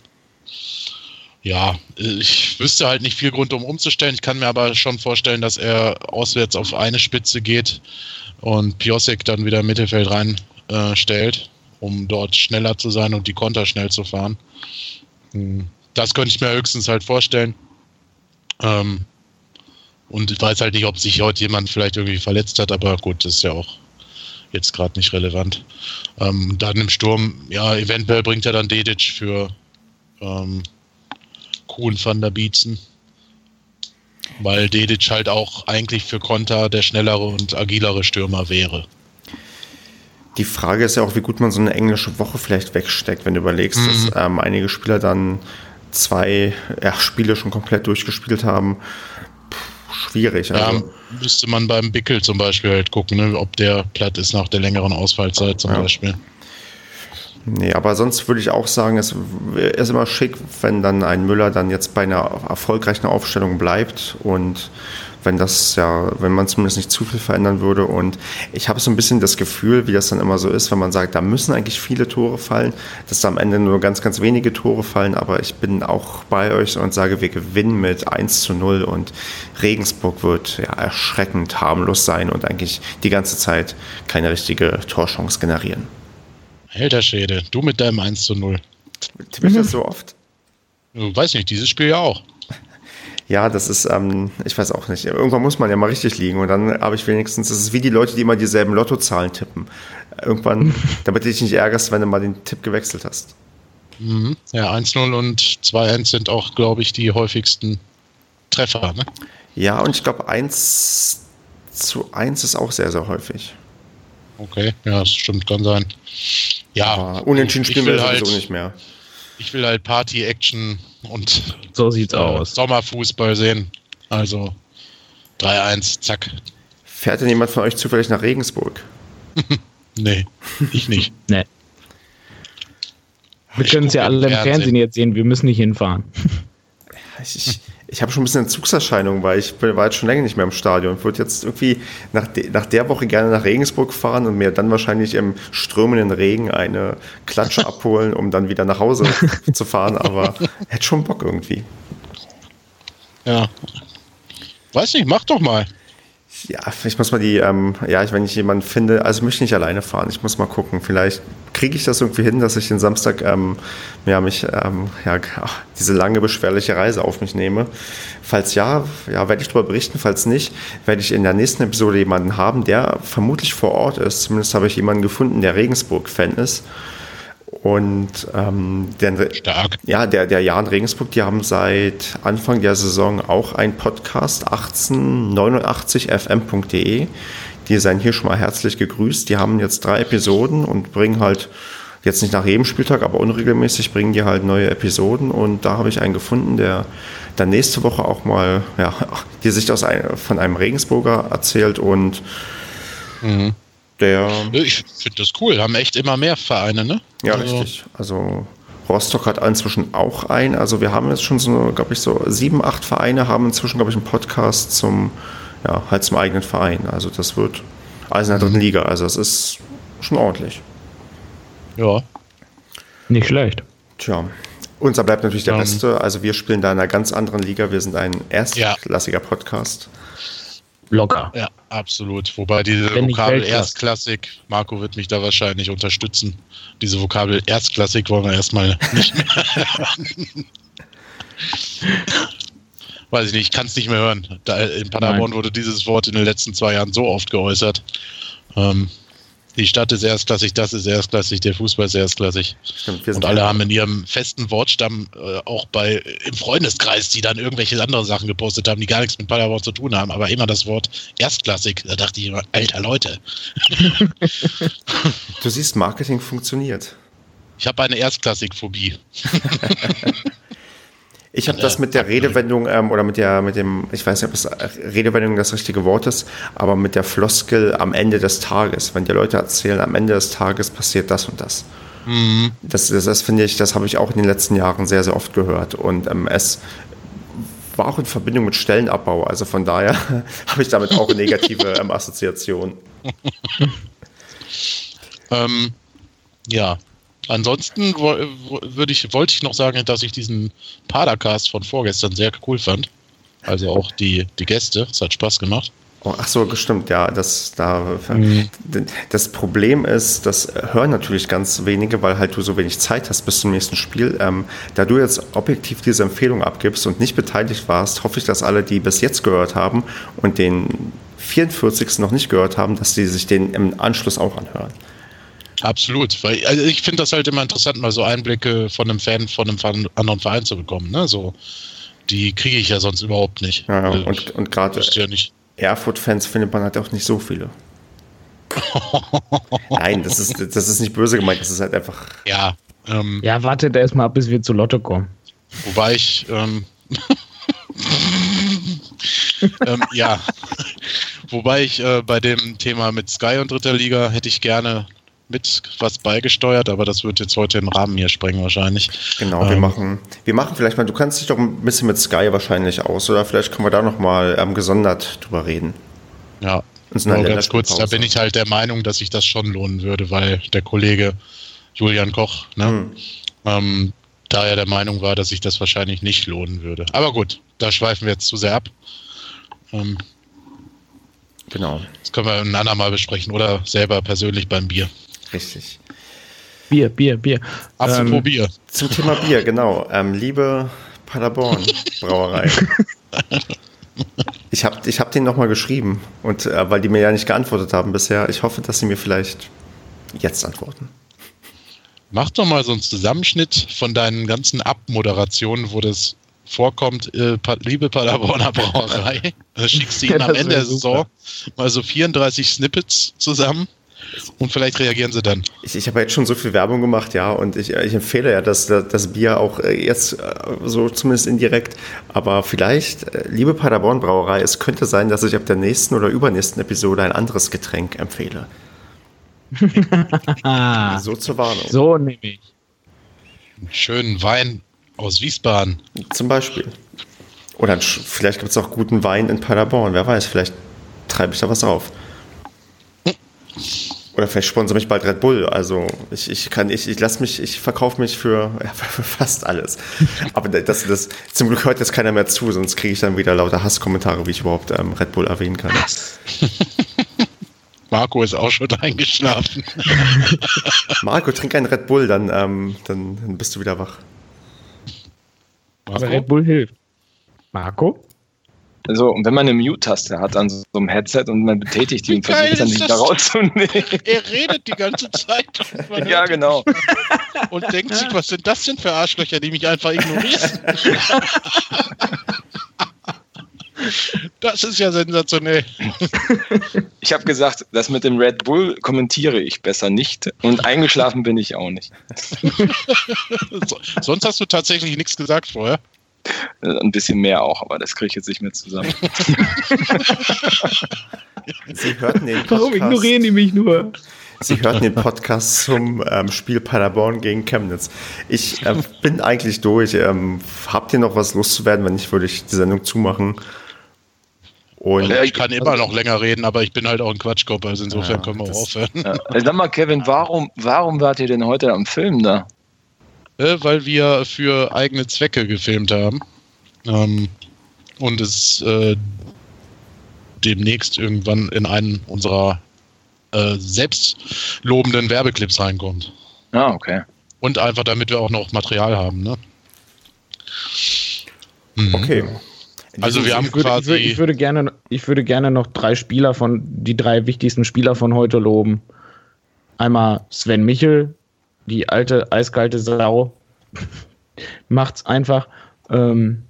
ja, ich wüsste halt nicht viel Grund, um umzustellen. Ich kann mir aber schon vorstellen, dass er auswärts auf eine Spitze geht und Piosek dann wieder im Mittelfeld reinstellt, äh, um dort schneller zu sein und die Konter schnell zu fahren. Hm, das könnte ich mir höchstens halt vorstellen. Ähm, und ich weiß halt nicht, ob sich heute jemand vielleicht irgendwie verletzt hat, aber gut, das ist ja auch jetzt gerade nicht relevant. Ähm, dann im Sturm, ja, eventuell bringt er dann Dedic für ähm, Der Bietzen. Weil Dedic halt auch eigentlich für Konter der schnellere und agilere Stürmer wäre. Die Frage ist ja auch, wie gut man so eine englische Woche vielleicht wegsteckt, wenn du überlegst, mhm. dass ähm, einige Spieler dann zwei ja, Spiele schon komplett durchgespielt haben. Puh, schwierig. Also. Ja, müsste man beim Bickel zum Beispiel halt gucken, ne, ob der platt ist nach der längeren Ausfallzeit zum ja. Beispiel. Nee, aber sonst würde ich auch sagen, es ist immer schick, wenn dann ein Müller dann jetzt bei einer erfolgreichen Aufstellung bleibt und wenn das ja, wenn man zumindest nicht zu viel verändern würde. Und ich habe so ein bisschen das Gefühl, wie das dann immer so ist, wenn man sagt, da müssen eigentlich viele Tore fallen, dass da am Ende nur ganz, ganz wenige Tore fallen. Aber ich bin auch bei euch und sage, wir gewinnen mit 1 zu 0 und Regensburg wird ja erschreckend harmlos sein und eigentlich die ganze Zeit keine richtige Torchance generieren. Alter Schäde, du mit deinem 1 zu 0. Tippe ich das so oft? Weiß nicht, dieses Spiel ja auch. Ja, das ist, ähm, ich weiß auch nicht. Irgendwann muss man ja mal richtig liegen und dann habe ich wenigstens, das ist wie die Leute, die immer dieselben Lottozahlen tippen. Irgendwann, damit du dich nicht ärgerst, wenn du mal den Tipp gewechselt hast. Mhm. Ja, 1-0 und 2-1 sind auch, glaube ich, die häufigsten Treffer, ne? Ja, und ich glaube, 1 zu 1 ist auch sehr, sehr häufig. Okay, ja, das stimmt, kann sein. Ja, Aber unentschieden spielen wir halt, sowieso nicht mehr. Ich will halt Party, Action und so sieht's äh, aus. Sommerfußball sehen. Also 3-1, zack. Fährt denn jemand von euch zufällig nach Regensburg? nee, ich nicht. nee. Wir können es ja alle im Fernsehen. Fernsehen jetzt sehen, wir müssen nicht hinfahren. Ich, ich habe schon ein bisschen Entzugserscheinungen, weil ich war jetzt schon länger nicht mehr im Stadion. Ich würde jetzt irgendwie nach, de, nach der Woche gerne nach Regensburg fahren und mir dann wahrscheinlich im strömenden Regen eine Klatsche abholen, um dann wieder nach Hause zu fahren. Aber hätte schon Bock irgendwie. Ja. Weiß nicht, mach doch mal. Ja, ich muss mal die, ähm, ja, wenn ich jemanden finde, also ich möchte nicht alleine fahren, ich muss mal gucken. Vielleicht kriege ich das irgendwie hin, dass ich den Samstag ähm, ja, mich, ähm, ja, diese lange, beschwerliche Reise auf mich nehme. Falls ja, ja, werde ich darüber berichten. Falls nicht, werde ich in der nächsten Episode jemanden haben, der vermutlich vor Ort ist. Zumindest habe ich jemanden gefunden, der Regensburg-Fan ist und ähm, der, Stark. Ja, der, der Jan Regensburg, die haben seit Anfang der Saison auch einen Podcast, 1889fm.de. Die seien hier schon mal herzlich gegrüßt. Die haben jetzt drei Episoden und bringen halt jetzt nicht nach jedem Spieltag, aber unregelmäßig bringen die halt neue Episoden. Und da habe ich einen gefunden, der dann nächste Woche auch mal ja, die Sicht aus ein, von einem Regensburger erzählt und mhm. Der ich finde das cool, haben echt immer mehr Vereine, ne? Ja, also. richtig. Also Rostock hat inzwischen auch einen. Also wir haben jetzt schon so, glaube ich, so sieben, acht Vereine haben inzwischen, glaube ich, einen Podcast zum, ja, halt zum eigenen Verein. Also das wird alles in der dritten. Liga. Also es ist schon ordentlich. Ja. Nicht schlecht. Tja. Unser bleibt natürlich der um, Beste. Also wir spielen da in einer ganz anderen Liga. Wir sind ein erstklassiger ja. Podcast. Locker. Ja, absolut. Wobei diese Wenn Vokabel Erstklassik, Marco wird mich da wahrscheinlich unterstützen. Diese Vokabel Erstklassik wollen wir erstmal nicht mehr. Weiß ich nicht, ich kann es nicht mehr hören. Da in Paderborn Nein. wurde dieses Wort in den letzten zwei Jahren so oft geäußert. Ähm, die Stadt ist erstklassig, das ist erstklassig, der Fußball ist erstklassig. Stimmt, und alle haben in ihrem festen Wortstamm äh, auch bei im Freundeskreis, die dann irgendwelche andere Sachen gepostet haben, die gar nichts mit Paderborn zu tun haben, aber immer das Wort erstklassig. Da dachte ich immer, alter Leute. du siehst, Marketing funktioniert. Ich habe eine Erstklassikphobie. Ich habe das mit der Redewendung ähm, oder mit der, mit dem, ich weiß nicht, ob es äh, Redewendung das richtige Wort ist, aber mit der Floskel am Ende des Tages. Wenn die Leute erzählen, am Ende des Tages passiert das und das. Mhm. Das, das, das finde ich, das habe ich auch in den letzten Jahren sehr, sehr oft gehört. Und ähm, es war auch in Verbindung mit Stellenabbau. Also von daher habe ich damit auch eine negative ähm, Assoziation. ähm, ja, ansonsten würde ich, wollte ich noch sagen, dass ich diesen Padercast von vorgestern sehr cool fand. Also auch die, die Gäste. Es hat Spaß gemacht. Oh, ach so, gestimmt, ja. Das, da, mhm. das Problem ist, das hören natürlich ganz wenige, weil halt du so wenig Zeit hast bis zum nächsten Spiel. Ähm, da du jetzt objektiv diese Empfehlung abgibst und nicht beteiligt warst, hoffe ich, dass alle, die bis jetzt gehört haben und den 44. noch nicht gehört haben, dass sie sich den im Anschluss auch anhören. Absolut, weil also ich finde das halt immer interessant, mal so Einblicke von einem Fan von einem anderen Verein zu bekommen. Ne? So, die kriege ich ja sonst überhaupt nicht. Ja, und, und gerade ja Erfurt-Fans findet man halt auch nicht so viele. Nein, das ist, das ist nicht böse gemeint, das ist halt einfach. Ja. Ähm, ja, wartet erst mal ab, bis wir zu Lotto kommen. Wobei ich. Ähm, ähm, ja. Wobei ich äh, bei dem Thema mit Sky und dritter Liga hätte ich gerne mit was beigesteuert, aber das wird jetzt heute den Rahmen hier sprengen wahrscheinlich. Genau, ähm, wir machen, wir machen vielleicht mal, du kannst dich doch ein bisschen mit Sky wahrscheinlich aus, oder vielleicht können wir da nochmal ähm, gesondert drüber reden. Ja, nur ganz kurz, da bin ich halt der Meinung, dass sich das schon lohnen würde, weil der Kollege Julian Koch, ne, hm. ähm, da er der Meinung war, dass sich das wahrscheinlich nicht lohnen würde. Aber gut, da schweifen wir jetzt zu sehr ab. Ähm, genau. Das können wir ein andermal besprechen oder selber persönlich beim Bier. Richtig. Bier, Bier, Bier. Apropos ähm, Bier. Zum Thema Bier, genau. Ähm, liebe Paderborn Brauerei. ich habe ich hab denen nochmal geschrieben, und, äh, weil die mir ja nicht geantwortet haben bisher. Ich hoffe, dass sie mir vielleicht jetzt antworten. Mach doch mal so einen Zusammenschnitt von deinen ganzen Abmoderationen, wo das vorkommt, äh, liebe Paderborner Brauerei. Schickst du ihnen ja, am Ende der Saison mal so 34 Snippets zusammen und vielleicht reagieren sie dann. Ich, ich habe jetzt schon so viel Werbung gemacht, ja, und ich, ich empfehle ja das, das Bier auch äh, jetzt äh, so zumindest indirekt. Aber vielleicht, äh, liebe Paderborn Brauerei, es könnte sein, dass ich ab der nächsten oder übernächsten Episode ein anderes Getränk empfehle. so zur Warnung. So nehme ich. Einen schönen Wein aus Wiesbaden. Zum Beispiel. Oder vielleicht gibt es auch guten Wein in Paderborn. Wer weiß, vielleicht treibe ich da was auf. Oder vielleicht sponsere mich bald Red Bull. Also ich, ich kann, ich, ich lasse mich, ich verkaufe mich für, ja, für fast alles. Aber das, das, zum Glück hört jetzt keiner mehr zu, sonst kriege ich dann wieder lauter Hasskommentare, wie ich überhaupt ähm, Red Bull erwähnen kann. Marco ist auch schon eingeschlafen. Marco, trink einen Red Bull, dann, ähm, dann, dann bist du wieder wach. Aber Red Bull hilft. Marco? So, und wenn man eine Mute-Taste hat an so einem Headset und man betätigt die und versucht dann nicht da rauszunehmen. Er redet die ganze Zeit. ja, genau. Und denkt sich, was sind das denn für Arschlöcher, die mich einfach ignorieren? Das ist ja sensationell. Ich habe gesagt, das mit dem Red Bull kommentiere ich besser nicht und eingeschlafen bin ich auch nicht. Sonst hast du tatsächlich nichts gesagt vorher. Ein bisschen mehr auch, aber das kriege ich jetzt nicht mehr zusammen. Sie hörten den Podcast, Warum ignorieren die mich nur? Sie hörten den Podcast zum ähm, Spiel Paderborn gegen Chemnitz. Ich äh, bin eigentlich durch. Ähm, habt ihr noch was loszuwerden? Wenn nicht, würde ich die Sendung zumachen. Und ich kann immer noch länger reden, aber ich bin halt auch ein Quatschkopf, also insofern ja, können wir auch aufhören. Ja. Sag mal, Kevin, warum, warum wart ihr denn heute am Film da? Äh, weil wir für eigene Zwecke gefilmt haben. Ähm, und es äh, demnächst irgendwann in einen unserer äh, selbstlobenden Werbeclips reinkommt. Ah, okay. Und einfach, damit wir auch noch Material haben, ne? Mhm. Okay. Also wir haben ich würde, quasi. Ich würde, ich würde, gerne, ich würde gerne noch drei Spieler von, die drei wichtigsten Spieler von heute loben. Einmal Sven Michel, die alte eiskalte Sau macht's einfach. Ähm,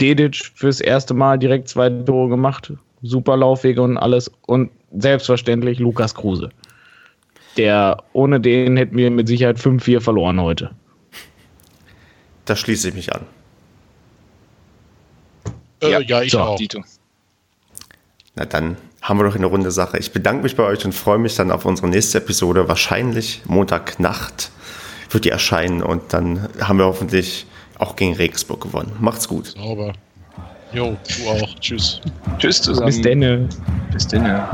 Dedic fürs erste Mal direkt zwei Tore gemacht, super Laufwege und alles und selbstverständlich Lukas Kruse. Der ohne den hätten wir mit Sicherheit 5-4 verloren heute. Da schließe ich mich an. Äh, ja, ja, ich so. auch. Dito. Na dann haben wir doch eine runde Sache. Ich bedanke mich bei euch und freue mich dann auf unsere nächste Episode, wahrscheinlich Montagnacht wird die erscheinen und dann haben wir hoffentlich auch gegen Regensburg gewonnen. Macht's gut. Sauber. Jo, du auch. Tschüss. Tschüss zusammen. Bis denne. Bis denne.